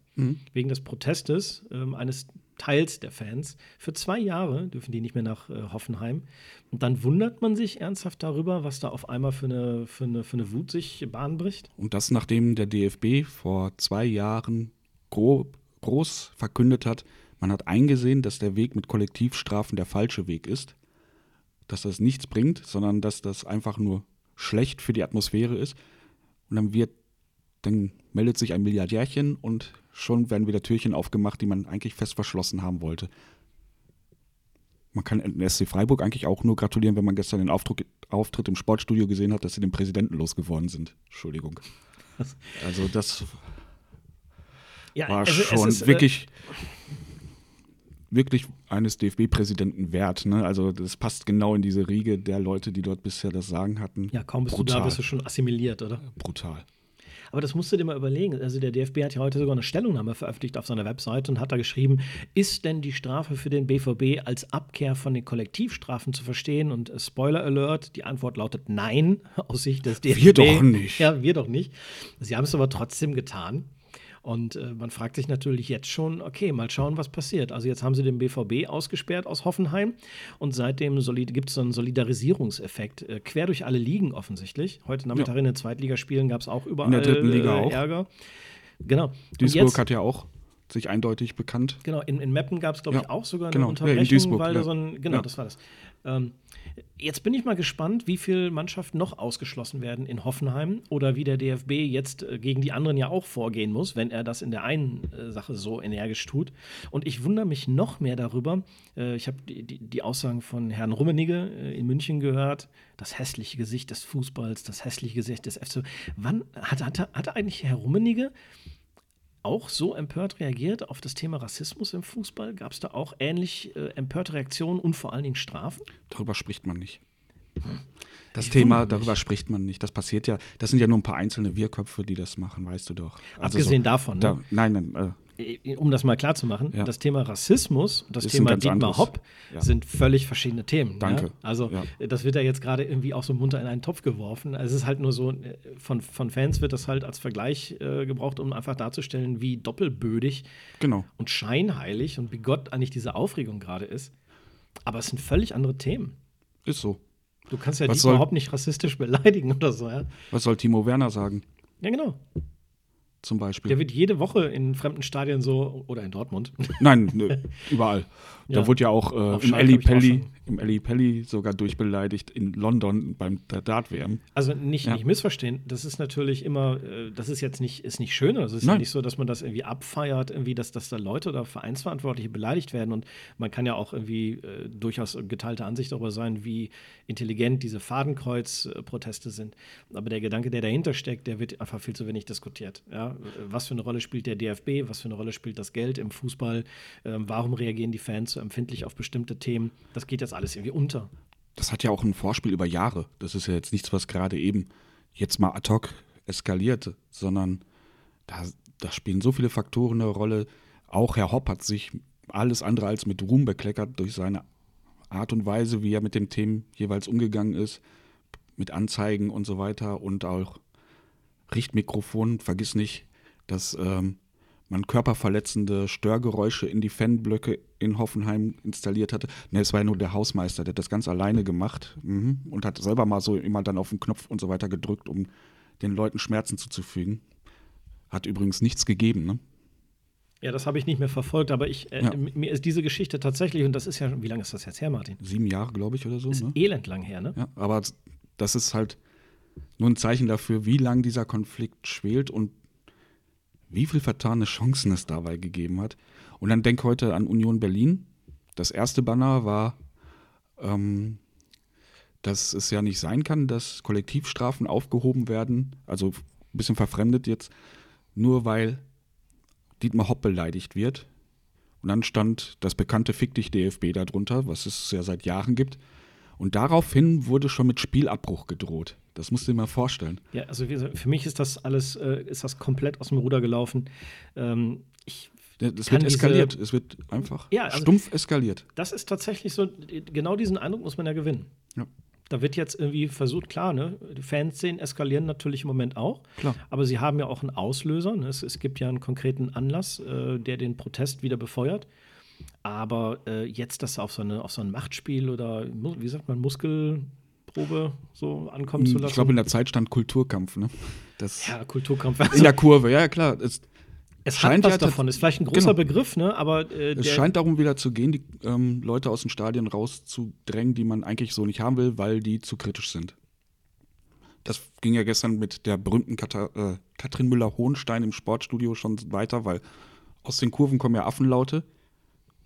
wegen des Protestes ähm, eines Teils der Fans. Für zwei Jahre dürfen die nicht mehr nach äh, Hoffenheim. Und dann wundert man sich ernsthaft darüber, was da auf einmal für eine, für eine, für eine Wut sich Bahn bricht. Und das nachdem der DFB vor zwei Jahren gro groß verkündet hat, man hat eingesehen, dass der Weg mit Kollektivstrafen der falsche Weg ist, dass das nichts bringt, sondern dass das einfach nur schlecht für die Atmosphäre ist. Und dann wird, dann meldet sich ein Milliardärchen und schon werden wieder Türchen aufgemacht, die man eigentlich fest verschlossen haben wollte. man kann den SC Freiburg eigentlich auch nur gratulieren, wenn man gestern den Auftritt, Auftritt im Sportstudio gesehen hat, dass sie den Präsidenten losgeworden sind. Entschuldigung. Also das Ja, war also schon ist, äh, wirklich, wirklich eines DFB-Präsidenten wert. Ne? Also das passt genau in diese Riege der Leute, die dort bisher das Sagen hatten. Ja, kaum bist du da, Brutal. bist du schon assimiliert, oder? Brutal. Aber das musst du dir mal überlegen. Also der DFB hat ja heute sogar eine Stellungnahme veröffentlicht auf seiner Webseite und hat da geschrieben, ist denn die Strafe für den BVB als Abkehr von den Kollektivstrafen zu verstehen? Und äh, Spoiler Alert, die Antwort lautet nein aus Sicht des DFB. Wir doch nicht. Ja, wir doch nicht. Sie haben es aber trotzdem getan. Und äh, man fragt sich natürlich jetzt schon, okay, mal schauen, was passiert. Also jetzt haben sie den BVB ausgesperrt aus Hoffenheim und seitdem gibt es so einen Solidarisierungseffekt äh, quer durch alle Ligen offensichtlich. Heute Nachmittag in den Zweitligaspielen gab es auch überall In der dritten Liga äh, auch. Ärger. Genau. Und Duisburg jetzt- hat ja auch sich eindeutig bekannt. Genau, in, in Meppen gab es, glaube ich, Ja, auch sogar eine genau. Ja, in Unterbrechung, Duisburg, weil da ja. so ein, genau, Ja. das war das. Ähm, jetzt bin ich mal gespannt, wie viele Mannschaften noch ausgeschlossen werden in Hoffenheim oder wie der DFB jetzt äh, gegen die anderen ja auch vorgehen muss, wenn er das in der einen äh, Sache so energisch tut. Und ich wundere mich noch mehr darüber. Äh, ich habe die, die, die Aussagen von Herrn Rummenigge in München gehört. Das hässliche Gesicht des Fußballs, das hässliche Gesicht des FC. Wann hat, hat, hat eigentlich Herr Rummenigge auch so empört reagiert auf das Thema Rassismus im Fußball? Gab es da auch ähnlich äh, empörte Reaktionen und vor allen Dingen Strafen? Darüber spricht man nicht. Das Ich Thema, darüber spricht man nicht. Das passiert ja, das sind ja nur ein paar einzelne Wirrköpfe, die das machen, weißt du doch. Also Abgesehen davon, ne? Da, nein, nein, Äh, Um das mal klar zu machen, Ja. das Thema Rassismus und das Ist Thema Dietmar anderes. Hopp Ja. sind völlig verschiedene Themen. Danke. Ja? Also Ja. äh, das wird ja jetzt gerade irgendwie auch so munter in einen Topf geworfen. Also es ist halt nur so, äh, von, von Fans wird das halt als Vergleich äh, gebraucht, um einfach darzustellen, wie doppelbödig genau. und scheinheilig und bigott eigentlich diese Aufregung gerade ist. Aber es sind völlig andere Themen. Ist so. Du kannst ja Was Dietmar soll- Hopp nicht rassistisch beleidigen oder so, ja? Was soll Timo Werner sagen, Ja, genau. Zum Beispiel? Der wird jede Woche in fremden Stadien so, oder in Dortmund. Nein, nö, überall. Ja. Da wurde ja auch äh, im auch Pelli, im Eli Pelli sogar durchbeleidigt in London beim Dart-WM. Also nicht, Ja. nicht missverstehen, das ist natürlich immer, äh, das ist jetzt nicht, ist nicht schön. Also es ist ja nicht so, dass man das irgendwie abfeiert, irgendwie, dass, dass da Leute oder Vereinsverantwortliche beleidigt werden. Und man kann ja auch irgendwie äh, durchaus geteilte Ansicht darüber sein, wie intelligent diese Fadenkreuz-Proteste sind. Aber der Gedanke, der dahinter steckt, der wird einfach viel zu wenig diskutiert. Ja? Was für eine Rolle spielt der DFB? Was für eine Rolle spielt das Geld im Fußball? Ähm, warum reagieren die Fans so empfindlich auf bestimmte Themen? Das geht jetzt alles irgendwie unter. Das hat ja auch ein Vorspiel über Jahre. Das ist ja jetzt nichts, was gerade eben jetzt mal ad hoc eskaliert, sondern da, da spielen so viele Faktoren eine Rolle. Auch Herr Hopp hat sich alles andere als mit Ruhm bekleckert durch seine Art und Weise, wie er mit den Themen jeweils umgegangen ist, mit Anzeigen und so weiter und auch Richtmikrofon. Vergiss nicht, dass ähm, man körperverletzende Störgeräusche in die Fanblöcke in Hoffenheim installiert hatte. Ne, es war ja nur der Hausmeister, der hat das ganz alleine gemacht mhm, und hat selber mal so immer dann auf den Knopf und so weiter gedrückt, um den Leuten Schmerzen zuzufügen. Hat übrigens nichts gegeben, ne? Ja, das habe ich nicht mehr verfolgt, aber ich, äh, Ja. mir ist diese Geschichte tatsächlich, und das ist ja, wie lange ist das jetzt her, Martin? Sieben Jahre, glaube ich, oder so. Ist Ne? elend lang her, ne? Ja, aber das ist halt nur ein Zeichen dafür, wie lang dieser Konflikt schwelt und wie viel vertane Chancen es dabei gegeben hat. Und dann denk heute an Union Berlin. Das erste Banner war, ähm, dass es ja nicht sein kann, dass Kollektivstrafen aufgehoben werden, also ein bisschen verfremdet jetzt, nur weil Dietmar Hopp beleidigt wird. Und dann stand das bekannte Fick dich DFB darunter, was es ja seit Jahren gibt. Und daraufhin wurde schon mit Spielabbruch gedroht. Das musst du dir mal vorstellen. Ja, also für mich ist das alles, äh, ist das komplett aus dem Ruder gelaufen. Ähm, ich, Es Kann wird diese- eskaliert. Es wird einfach Ja, also- stumpf eskaliert. das ist tatsächlich so, genau diesen Eindruck muss man ja gewinnen. Ja. Da wird jetzt irgendwie versucht, klar, ne, die Fanszenen eskalieren natürlich im Moment auch, Klar. aber sie haben ja auch einen Auslöser. Ne? Es, es gibt ja einen konkreten Anlass, äh, der den Protest wieder befeuert. Aber äh, jetzt das auf so, eine, auf so ein Machtspiel oder, wie sagt man, Muskelprobe so ankommen zu lassen. Ich glaube, in der Zeit stand Kulturkampf. Ne? Das ja, Kulturkampf. in der Kurve, ja klar. Es, Es scheint was ja davon, ist vielleicht ein großer Genau. Begriff, ne? aber äh, es scheint darum wieder zu gehen, die ähm, Leute aus den Stadien rauszudrängen, die man eigentlich so nicht haben will, weil die zu kritisch sind. Das ging ja gestern mit der berühmten Kata äh, Katrin Müller-Hohenstein im Sportstudio schon weiter, weil aus den Kurven kommen ja Affenlaute.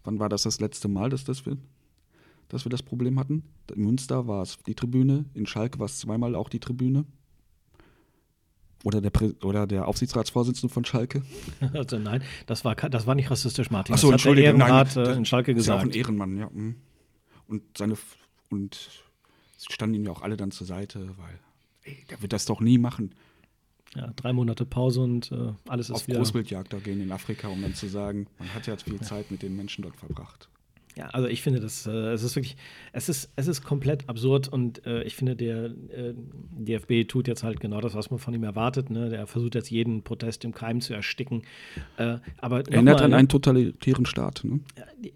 Wann war das das letzte Mal, dass das wird? dass wir das Problem hatten. In Münster war es die Tribüne, in Schalke war es zweimal auch die Tribüne. Oder der, Prä oder der Aufsichtsratsvorsitzende von Schalke. Also nein, das war, das war nicht rassistisch, Martin. Ach so, das hat der Entschuldigung, nein, Ehrenrat äh, das in Schalke Ist ja auch ein gesagt. Ehrenmann, ja. mm. Und seine und sie standen ihm ja auch alle dann zur Seite, weil ey, der wird das doch nie machen. Ja, drei Monate Pause und äh, alles ist Auf wieder. Großwildjagd da gehen in Afrika, um dann zu sagen, man hat ja viel Zeit mit den Menschen dort verbracht. Ja, also ich finde, das, äh, es ist wirklich, es ist, es ist komplett absurd und äh, ich finde, der äh, DFB tut jetzt halt genau das, was man von ihm erwartet. Ne? Der versucht jetzt jeden Protest im Keim zu ersticken. Äh, aber Erinnert an ne? einen totalitären Staat. Ne?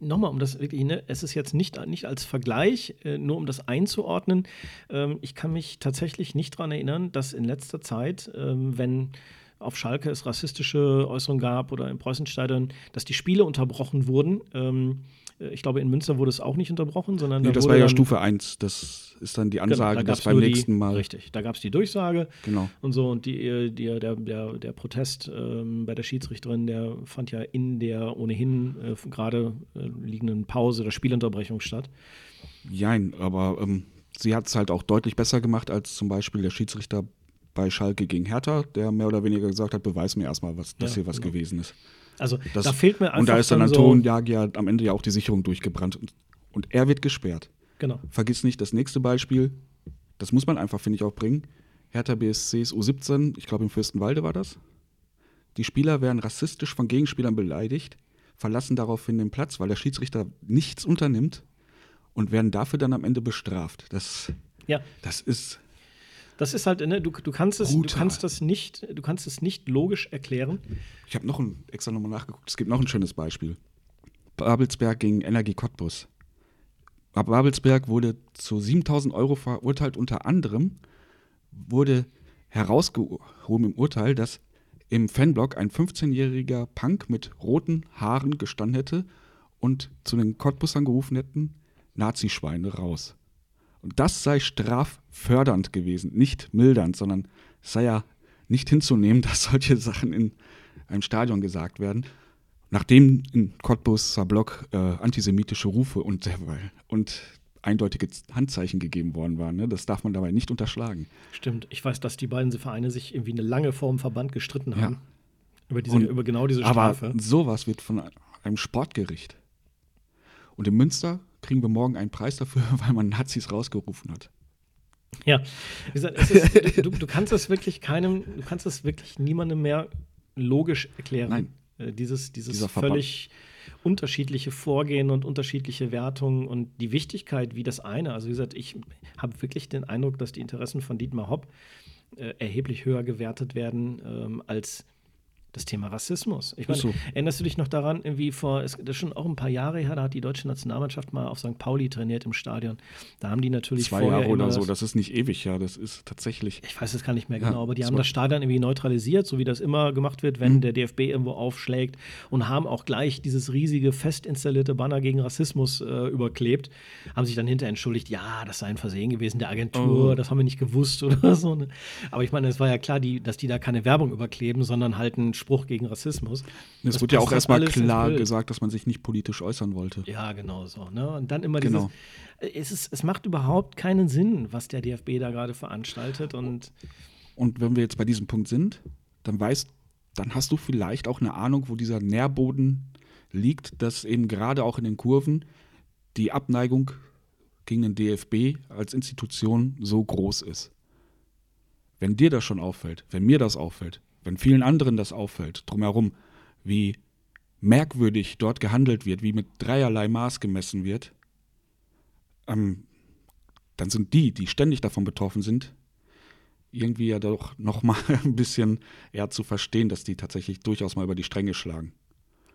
nochmal, um das wirklich, ne, es ist jetzt nicht, nicht als Vergleich, äh, nur um das einzuordnen. Ähm, ich kann mich tatsächlich nicht daran erinnern, dass in letzter Zeit, ähm, wenn auf Schalke es rassistische Äußerungen gab oder im Preußenstadion, dass die Spiele unterbrochen wurden. Ähm, äh, ich glaube, in Münster wurde es auch nicht unterbrochen, sondern Nee, da das war ja Stufe 1. Das ist dann die Genau, Ansage, da dass beim nächsten die, Mal. Richtig, da gab es die Durchsage Genau. und so und die, die, der, der, der Protest ähm, bei der Schiedsrichterin, der fand ja in der ohnehin äh, gerade äh, liegenden Pause oder Spielunterbrechung statt. Jein, aber ähm, sie hat es halt auch deutlich besser gemacht als zum Beispiel der Schiedsrichter bei Schalke gegen Hertha, der mehr oder weniger gesagt hat, beweis mir erstmal, was, dass Ja, hier was genau. gewesen ist. Also Das, da fehlt mir einfach und da ist dann so, Anton Jagia am Ende ja auch die Sicherung durchgebrannt. Und, und er wird gesperrt. Genau. Vergiss nicht das nächste Beispiel, das muss man einfach, finde ich, auch bringen. Hertha BSCs U17, ich glaube im Fürstenwalde war das. Die Spieler werden rassistisch von Gegenspielern beleidigt, verlassen daraufhin den Platz, weil der Schiedsrichter nichts unternimmt und werden dafür dann am Ende bestraft. Das, Ja, das ist das ist halt, ne, du, du kannst es, du kannst das nicht, du kannst es nicht logisch erklären. Ich habe noch ein, extra nochmal nachgeguckt. Es gibt noch ein schönes Beispiel. Babelsberg gegen Energie Cottbus. Babelsberg wurde zu 7000 Euro verurteilt. Unter anderem wurde herausgehoben im Urteil, dass im Fanblock ein 15-jähriger Punk mit roten Haaren gestanden hätte und zu den Cottbusern gerufen hätten, Nazischweine raus. Und das sei straffördernd gewesen, nicht mildernd, sondern es sei ja nicht hinzunehmen, dass solche Sachen in einem Stadion gesagt werden, nachdem in Cottbuser Block äh, antisemitische Rufe und, und eindeutige Handzeichen gegeben worden waren. Ne? Das darf man dabei nicht unterschlagen. Stimmt. Ich weiß, dass die beiden Vereine sich irgendwie eine lange vor dem Verband gestritten Ja. haben. Über, diese, Und- über genau diese Aber Strafe. sowas wird von einem Sportgericht. Und in Münster kriegen wir morgen einen Preis dafür, weil man Nazis rausgerufen hat. Ja, wie gesagt, es ist, du, du kannst es wirklich keinem, du kannst es wirklich niemandem mehr logisch erklären. Nein. Äh, Dieses, dieses völlig unterschiedliche Vorgehen und unterschiedliche Wertungen und die Wichtigkeit wie das eine. Also wie gesagt, ich habe wirklich den Eindruck, dass die Interessen von Dietmar Hopp äh, erheblich höher gewertet werden ähm, als das Thema Rassismus. Ich meine, so. erinnerst du dich noch daran, irgendwie vor, es, das ist schon auch ein paar Jahre her, da hat die deutsche Nationalmannschaft mal auf St. Pauli trainiert im Stadion. Da haben die natürlich Zwei Jahre oder so, das- ist nicht ewig, ja. Das ist tatsächlich. ich weiß es gar nicht mehr Ja, genau, aber die haben das Stadion irgendwie neutralisiert, so wie das immer gemacht wird, wenn Mhm. der DFB irgendwo aufschlägt und haben auch gleich dieses riesige fest installierte Banner gegen Rassismus äh, überklebt, haben sich dann hinterher entschuldigt, ja, das sei ein Versehen gewesen der Agentur, Oh. das haben wir nicht gewusst oder so. Ne? Aber ich meine, es war ja klar, die, dass die da keine Werbung überkleben, sondern halt einen Spruch gegen Rassismus. Es Das wurde ja auch halt erstmal klar gesagt, dass man sich nicht politisch äußern wollte. Ja, genau so. Ne? Und dann immer Genau. dieses, es, ist, es macht überhaupt keinen Sinn, was der DFB da gerade veranstaltet und Und wenn wir jetzt bei diesem Punkt sind, dann weißt, dann hast du vielleicht auch eine Ahnung, wo dieser Nährboden liegt, dass eben gerade auch in den Kurven die Abneigung gegen den DFB als Institution so groß ist. Wenn dir das schon auffällt, wenn mir das auffällt, wenn vielen anderen das auffällt, drumherum, wie merkwürdig dort gehandelt wird, wie mit dreierlei Maß gemessen wird, ähm, dann sind die, die ständig davon betroffen sind, irgendwie ja doch noch mal ein bisschen eher zu verstehen, dass die tatsächlich durchaus mal über die Stränge schlagen.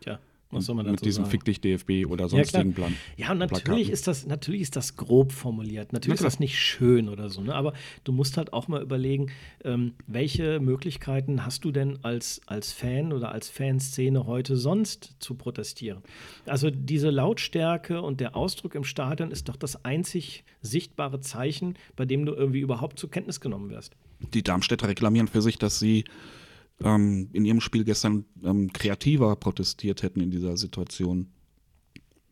tja, was soll man mit diesem sagen? Fick dich DFB oder Ja, sonstigen Plan. Ja, und natürlich Plakaten. ist, das, natürlich ist das grob formuliert. Natürlich Na ist das nicht schön oder so. Ne? Aber du musst halt auch mal überlegen, ähm, welche Möglichkeiten hast du denn als, als Fan oder als Fanszene heute sonst zu protestieren? Also diese Lautstärke und der Ausdruck im Stadion ist doch das einzig sichtbare Zeichen, bei dem du irgendwie überhaupt zur Kenntnis genommen wirst. Die Darmstädter reklamieren für sich, dass sie ähm, in ihrem Spiel gestern ähm, kreativer protestiert hätten in dieser Situation.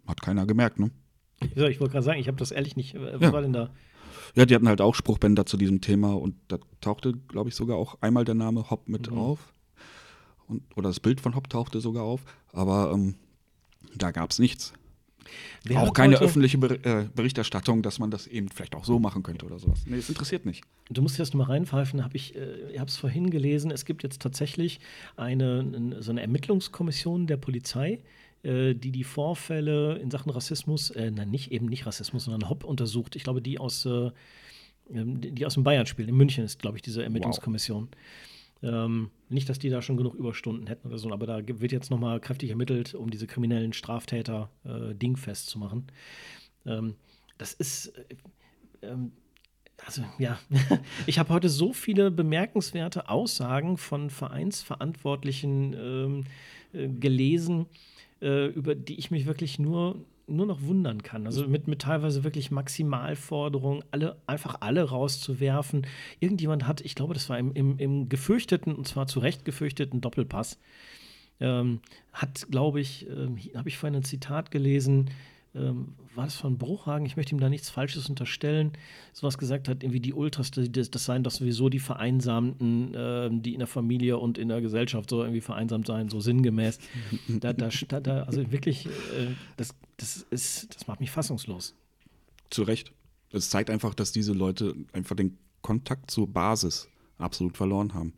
Hat keiner gemerkt, ne? Ja, ich wollte gerade sagen, ich habe das ehrlich nicht. äh, Was Ja. war denn da? Ja, die hatten halt auch Spruchbänder zu diesem Thema und da tauchte, glaube ich, sogar auch einmal der Name Hopp mit Mhm. auf. Und, oder das Bild von Hopp tauchte sogar auf. Aber ähm, da gab es nichts. Wer auch keine öffentliche Ber äh, Berichterstattung, dass man das eben vielleicht auch so machen könnte oder sowas. Nee, es interessiert nicht. Du musst jetzt mal reinpfeifen, hab ich, äh, ich habe es vorhin gelesen, es gibt jetzt tatsächlich eine, so eine Ermittlungskommission der Polizei, äh, die die Vorfälle in Sachen Rassismus, äh, nein, nicht eben nicht Rassismus, sondern Hopp untersucht. Ich glaube, die aus, äh, ähm, die aus dem Bayern-Spiel, in München ist, glaube ich, diese Ermittlungskommission. Ähm, nicht, dass die da schon genug Überstunden hätten oder so, aber da wird jetzt nochmal kräftig ermittelt, um diese kriminellen Straftäter äh, dingfest zu machen. Ähm, das ist, äh, ähm, also ja, ich habe heute so viele bemerkenswerte Aussagen von Vereinsverantwortlichen ähm, äh, gelesen, äh, über die ich mich wirklich nur, nur noch wundern kann. Also mit, mit teilweise wirklich Maximalforderungen, alle, einfach alle rauszuwerfen. Irgendjemand hat, ich glaube, das war im, im, im gefürchteten, und zwar zu Recht gefürchteten Doppelpass, ähm, hat, glaube ich, ähm, habe ich vorhin ein Zitat gelesen, ähm, war das von Bruchhagen? Ich möchte ihm da nichts Falsches unterstellen. Sowas gesagt hat, irgendwie die Ultras, das, das seien doch sowieso die Vereinsamten, ähm, die in der Familie und in der Gesellschaft so irgendwie vereinsamt seien, so sinngemäß. da, da, da, da, also wirklich, äh, das, das ist, das macht mich fassungslos. Zu Recht. Es zeigt einfach, dass diese Leute einfach den Kontakt zur Basis absolut verloren haben.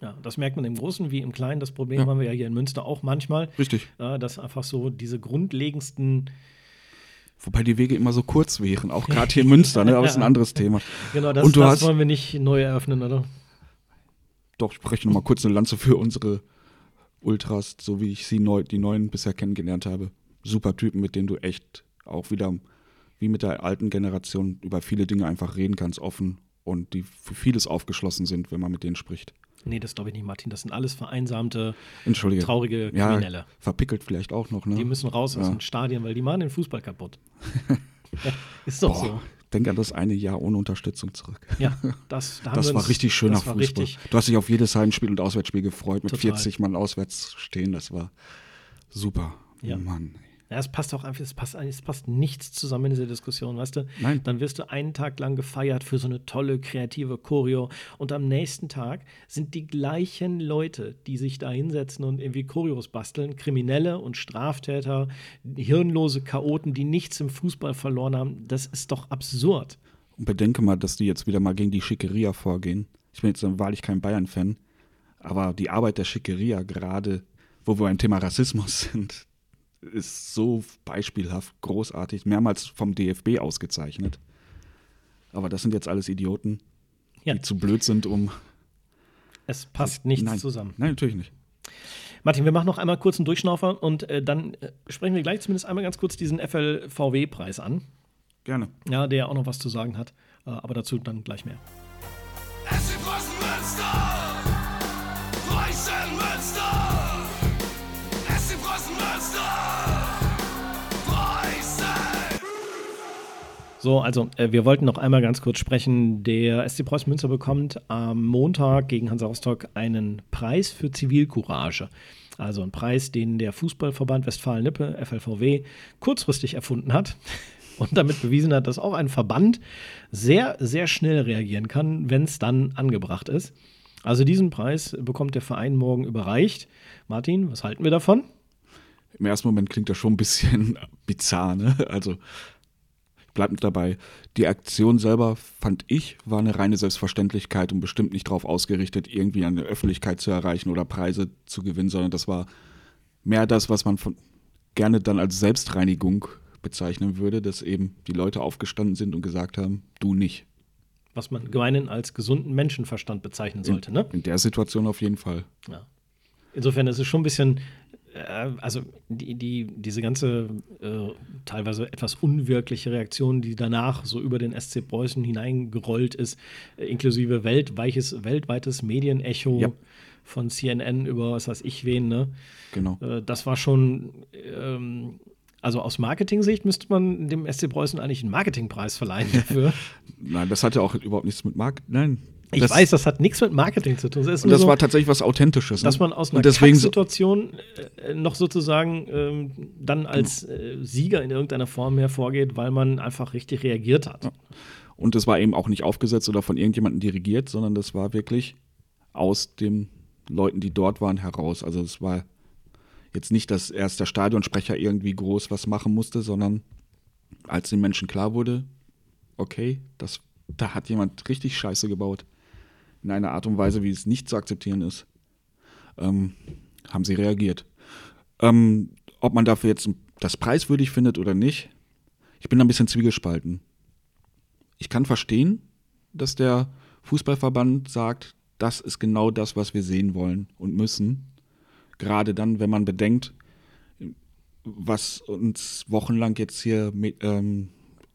Ja, das merkt man im Großen wie im Kleinen. Das Problem Ja. haben wir ja hier in Münster auch manchmal, Richtig. äh, dass einfach so diese grundlegendsten Wobei die Wege immer so kurz wären, auch gerade hier in Münster, ne? aber das ist ein anderes Thema. Genau, das, Und du das hast- wollen wir nicht neu eröffnen, oder? Doch, ich spreche nochmal kurz eine Lanze für unsere Ultras, so wie ich sie neu, die neuen bisher kennengelernt habe. Super Typen, mit denen du echt auch wieder, wie mit der alten Generation, über viele Dinge einfach reden kannst, offen und die für vieles aufgeschlossen sind, wenn man mit denen spricht. Nee, das glaube ich nicht, Martin. Das sind alles vereinsamte, traurige ja, Kriminelle. verpickelt vielleicht auch noch, ne? Die müssen raus aus Ja. den Stadien, weil die machen den Fußball kaputt. ja, ist doch Boah, denk an das eine Jahr ohne Unterstützung zurück. so. Ja, das, da Das war uns- richtig schöner Fußball. Richtig, Du hast dich auf jedes Heimspiel und Auswärtsspiel gefreut, mit Total. 40 Mann auswärts stehen. Das war super. Ja. Oh Mann. Ja, es passt auch einfach, es passt, es passt nichts zusammen in dieser Diskussion, weißt du? Nein. Dann wirst du einen Tag lang gefeiert für so eine tolle, kreative Choreo und am nächsten Tag sind die gleichen Leute, die sich da hinsetzen und irgendwie Choreos basteln, Kriminelle und Straftäter, hirnlose Chaoten, die nichts im Fußball verloren haben. Das ist doch absurd. Und bedenke mal, dass die jetzt wieder mal gegen die Schickeria vorgehen. Ich bin jetzt wahrlich kein Bayern-Fan, aber die Arbeit der Schickeria, gerade wo wir beim Thema Rassismus sind, ist so beispielhaft, großartig, mehrmals vom DFB ausgezeichnet. Aber das sind jetzt alles Idioten, Ja. die zu blöd sind, um. Es passt nichts Nein. zusammen. Nein, natürlich nicht. Martin, wir machen noch einmal kurz einen Durchschnaufer und äh, dann äh, sprechen wir gleich zumindest einmal ganz kurz diesen FLVW-Preis an. Gerne. Ja, der auch noch was zu sagen hat. Äh, aber dazu dann gleich mehr. SC Preußen Münster! So, also äh, wir wollten noch einmal ganz kurz sprechen. Der SC Preußen Münster bekommt am Montag gegen Hansa Rostock einen Preis für Zivilcourage. Also ein Preis, den der Fußballverband Westfalen-Lippe, FLVW, kurzfristig erfunden hat und damit bewiesen hat, dass auch ein Verband sehr, sehr schnell reagieren kann, wenn es dann angebracht ist. Also diesen Preis bekommt der Verein morgen überreicht. Martin, was halten wir davon? Im ersten Moment klingt das schon ein bisschen bizarr, ne? Also bleibt dabei. Die Aktion selber, fand ich, war eine reine Selbstverständlichkeit und bestimmt nicht darauf ausgerichtet, irgendwie eine Öffentlichkeit zu erreichen oder Preise zu gewinnen, sondern das war mehr das, was man von, gerne dann als Selbstreinigung bezeichnen würde, dass eben die Leute aufgestanden sind und gesagt haben, du nicht. Was man gemeinhin als gesunden Menschenverstand bezeichnen sollte, ne? In der Situation auf jeden Fall. Ja. Insofern ist es schon ein bisschen, also die, die, diese ganze äh, teilweise etwas unwirkliche Reaktion, die danach so über den SC Preußen hineingerollt ist, äh, inklusive weltweiches, weltweites Medienecho Ja. von CNN über was weiß ich wen, ne? Genau. Äh, das war schon, ähm, also aus Marketing-Sicht müsste man dem SC Preußen eigentlich einen Marketingpreis verleihen dafür. Nein, das hatte auch überhaupt nichts mit Markt. Nein, Ich das, weiß, das hat nichts mit Marketing zu tun. Das, Und das so, war tatsächlich was Authentisches. Ne? dass man aus einer Situation äh, noch sozusagen ähm, dann als äh, Sieger in irgendeiner Form hervorgeht, weil man einfach richtig reagiert hat. Und das war eben auch nicht aufgesetzt oder von irgendjemandem dirigiert, sondern das war wirklich aus den Leuten, die dort waren, heraus. Also es war jetzt nicht, dass erst der Stadionsprecher irgendwie groß was machen musste, sondern als den Menschen klar wurde, okay, das, da hat jemand richtig Scheiße gebaut, in einer Art und Weise, wie es nicht zu akzeptieren ist, ähm, haben sie reagiert. Ähm, ob man dafür jetzt das preiswürdig findet oder nicht, ich bin ein bisschen zwiegespalten ich kann verstehen, dass der Fußballverband sagt, das ist genau das, was wir sehen wollen und müssen. Gerade dann, wenn man bedenkt, was uns wochenlang jetzt hier ähm,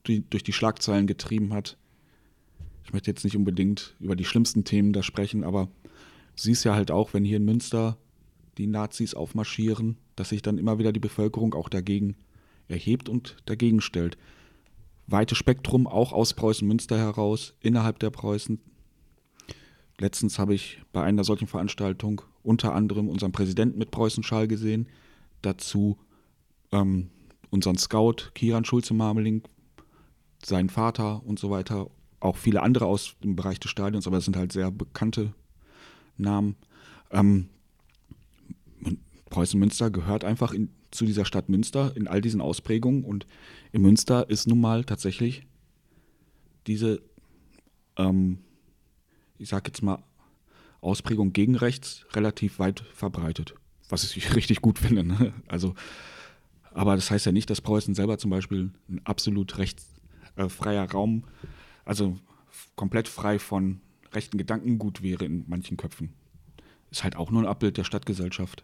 durch die Schlagzeilen getrieben hat. Ich möchte jetzt nicht unbedingt über die schlimmsten Themen da sprechen, aber siehst ja halt auch, wenn hier in Münster die Nazis aufmarschieren, dass sich dann immer wieder die Bevölkerung auch dagegen erhebt und dagegen stellt weites Spektrum, auch aus Preußen-Münster heraus, innerhalb der Preußen. Letztens habe ich bei einer solchen Veranstaltung unter anderem unseren Präsidenten mit Preußenschal gesehen, dazu ähm, unseren Scout Kiran Schulze-Marmeling, seinen Vater und so weiter, auch viele andere aus dem Bereich des Stadions, aber es sind halt sehr bekannte Namen. Ähm, Preußen-Münster gehört einfach in, zu dieser Stadt Münster in all diesen Ausprägungen und in Münster ist nun mal tatsächlich diese, ähm, ich sag jetzt mal, Ausprägung gegen rechts relativ weit verbreitet, was ich richtig gut finde. Ne? Also, aber das heißt ja nicht, dass Preußen selber zum Beispiel ein absolut rechtsfreier äh, Raum, also komplett frei von rechten Gedankengut wäre in manchen Köpfen. Ist halt auch nur ein Abbild der Stadtgesellschaft.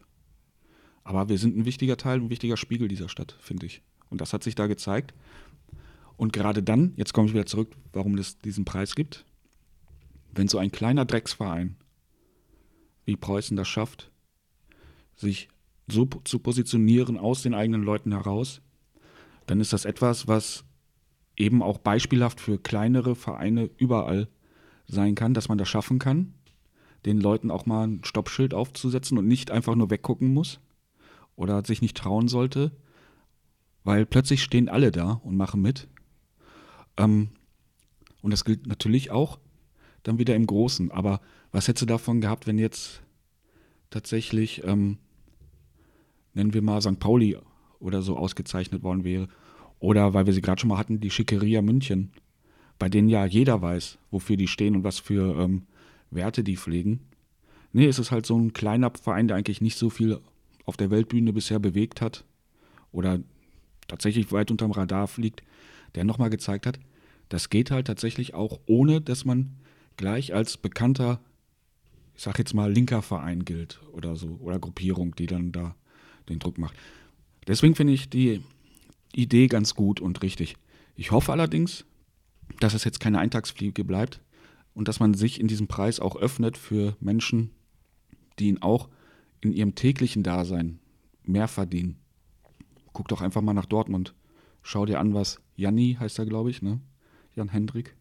Aber wir sind ein wichtiger Teil, ein wichtiger Spiegel dieser Stadt, finde ich. Und das hat sich da gezeigt. Und gerade dann, jetzt komme ich wieder zurück, warum es diesen Preis gibt, wenn so ein kleiner Drecksverein wie Preußen das schafft, sich so zu positionieren aus den eigenen Leuten heraus, dann ist das etwas, was eben auch beispielhaft für kleinere Vereine überall sein kann, dass man das schaffen kann, den Leuten auch mal ein Stoppschild aufzusetzen und nicht einfach nur weggucken muss oder sich nicht trauen sollte, weil plötzlich stehen alle da und machen mit. Ähm, und das gilt natürlich auch dann wieder im Großen. Aber was hättest du davon gehabt, wenn jetzt tatsächlich, ähm, nennen wir mal St. Pauli oder so ausgezeichnet worden wäre? Oder weil wir sie gerade schon mal hatten, die Schickeria München, bei denen ja jeder weiß, wofür die stehen und was für ähm, Werte die pflegen. Nee, es ist halt so ein kleiner Verein, der eigentlich nicht so viel auf der Weltbühne bisher bewegt hat oder tatsächlich weit unterm Radar fliegt, der nochmal gezeigt hat, das geht halt tatsächlich auch, ohne dass man gleich als bekannter, ich sag jetzt mal, linker Verein gilt oder so, oder Gruppierung, die dann da den Druck macht. Deswegen finde ich die Idee ganz gut und richtig. Ich hoffe allerdings, dass es jetzt keine Eintagsfliege bleibt und dass man sich in diesem Preis auch öffnet für Menschen, die ihn auch in ihrem täglichen Dasein mehr verdienen. Guck doch einfach mal nach Dortmund. Schau dir an, was Janni heißt er, glaube ich, ne? Jan Hendrik.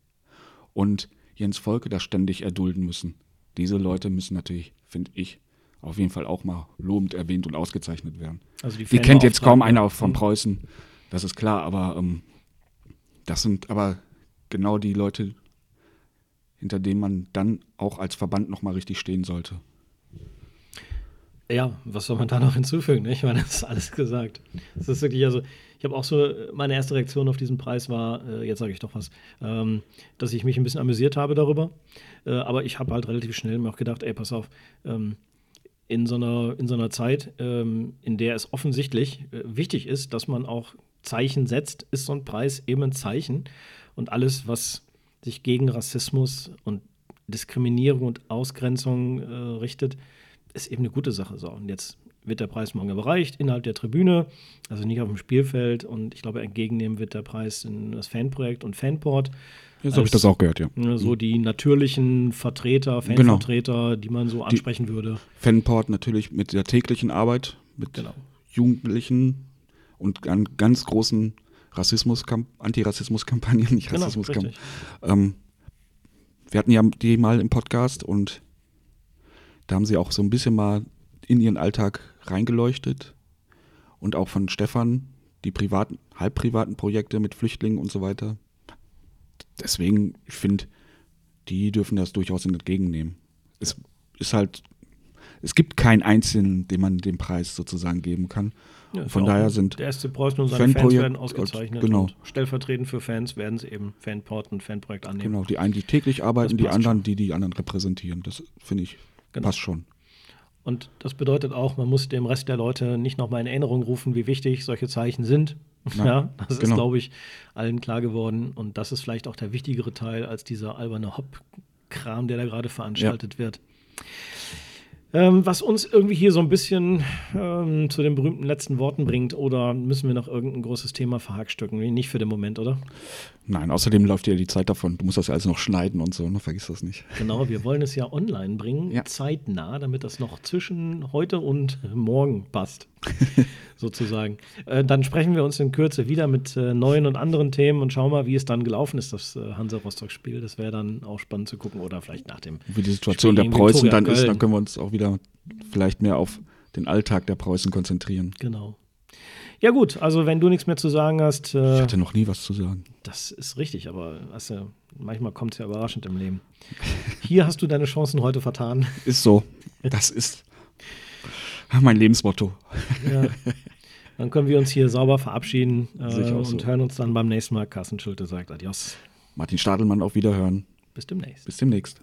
Und Jens Volke da ständig erdulden müssen. Diese Leute müssen natürlich, finde ich, auf jeden Fall auch mal lobend erwähnt und ausgezeichnet werden. Also die Die kennt jetzt kaum einer von Mhm. Preußen, das ist klar, aber ähm, das sind aber genau die Leute, hinter denen man dann auch als Verband nochmal richtig stehen sollte. Ja, was soll man da noch hinzufügen? Ich meine, das ist alles gesagt. Das ist wirklich, also, ich habe auch so, meine erste Reaktion auf diesen Preis war, äh, jetzt sage ich doch was, ähm, dass ich mich ein bisschen amüsiert habe darüber. Äh, aber ich habe halt relativ schnell mir auch gedacht, ey, pass auf, ähm, in, so einer, in so einer Zeit, ähm, in der es offensichtlich äh, wichtig ist, dass man auch Zeichen setzt, ist so ein Preis eben ein Zeichen. Und alles, was sich gegen Rassismus und Diskriminierung und Ausgrenzung äh, richtet, ist eben eine gute Sache. So, und jetzt wird der Preis morgen überreicht innerhalb der Tribüne, also nicht auf dem Spielfeld. Und ich glaube, entgegennehmen wird der Preis in das Fanprojekt und Fanport. Jetzt habe ich das auch gehört, ja. Ne, So die natürlichen Vertreter, Genau. Fanvertreter, die man so ansprechen würde. Fanport natürlich mit der täglichen Arbeit, mit Genau. Jugendlichen und an ganz großen Rassismus, Antirassismus-Kampagnen, nicht Genau, Rassismuskampagnen. ähm, wir hatten ja die mal im Podcast und da haben sie auch so ein bisschen mal in ihren Alltag reingeleuchtet und auch von Stefan die privaten, halb privaten Projekte mit Flüchtlingen und so weiter. Deswegen, ich finde, die dürfen das durchaus entgegennehmen. Es ist halt, es gibt keinen einzelnen, dem man den Preis sozusagen geben kann. Ja, ist Von ja daher sind Der SC Preußen und seine Fans Fanprojekt- werden ausgezeichnet. genau. Und stellvertretend für Fans werden sie eben Fanport und Fanprojekt annehmen. genau die einen, die täglich arbeiten, die anderen, schon. die die anderen repräsentieren. Das finde ich Genau. passt schon. Und das bedeutet auch, man muss dem Rest der Leute nicht nochmal in Erinnerung rufen, wie wichtig solche Zeichen sind. Nein, ja, das ist, genau. glaube ich, allen klar geworden. Und das ist vielleicht auch der wichtigere Teil als dieser alberne Hopp-Kram, der da gerade veranstaltet wird. Ähm, was uns irgendwie hier so ein bisschen ähm, zu den berühmten letzten Worten bringt, oder müssen wir noch irgendein großes Thema verhackstücken? Nicht für den Moment, oder? Nein, außerdem läuft dir die Zeit davon. Du musst das ja alles noch schneiden und so, ne? vergiss das nicht. Genau, wir wollen es ja online bringen, Ja. zeitnah, damit das noch zwischen heute und morgen passt, sozusagen. Äh, dann sprechen wir uns in Kürze wieder mit äh, neuen und anderen Themen und schauen mal, wie es dann gelaufen ist, das äh, Hansa-Rostock-Spiel. Das wäre dann auch spannend zu gucken oder vielleicht nach dem. Wie die Situation der gegen Preußen dann ist, Köln. dann können wir uns auch wieder vielleicht mehr auf den Alltag der Preußen konzentrieren. Genau. Ja, gut, also wenn du nichts mehr zu sagen hast, Ich äh, hatte noch nie was zu sagen. das ist richtig, aber weißt du, manchmal kommt es ja überraschend im Leben. Hier hast du deine Chancen heute vertan. Ist so. Das ist mein Lebensmotto. Ja. Dann können wir uns hier sauber verabschieden ich äh, auch und so. hören uns dann beim nächsten Mal. Carsten Schulte sagt Adios. Martin Stadelmann auf Wiederhören. Bis demnächst. Bis demnächst.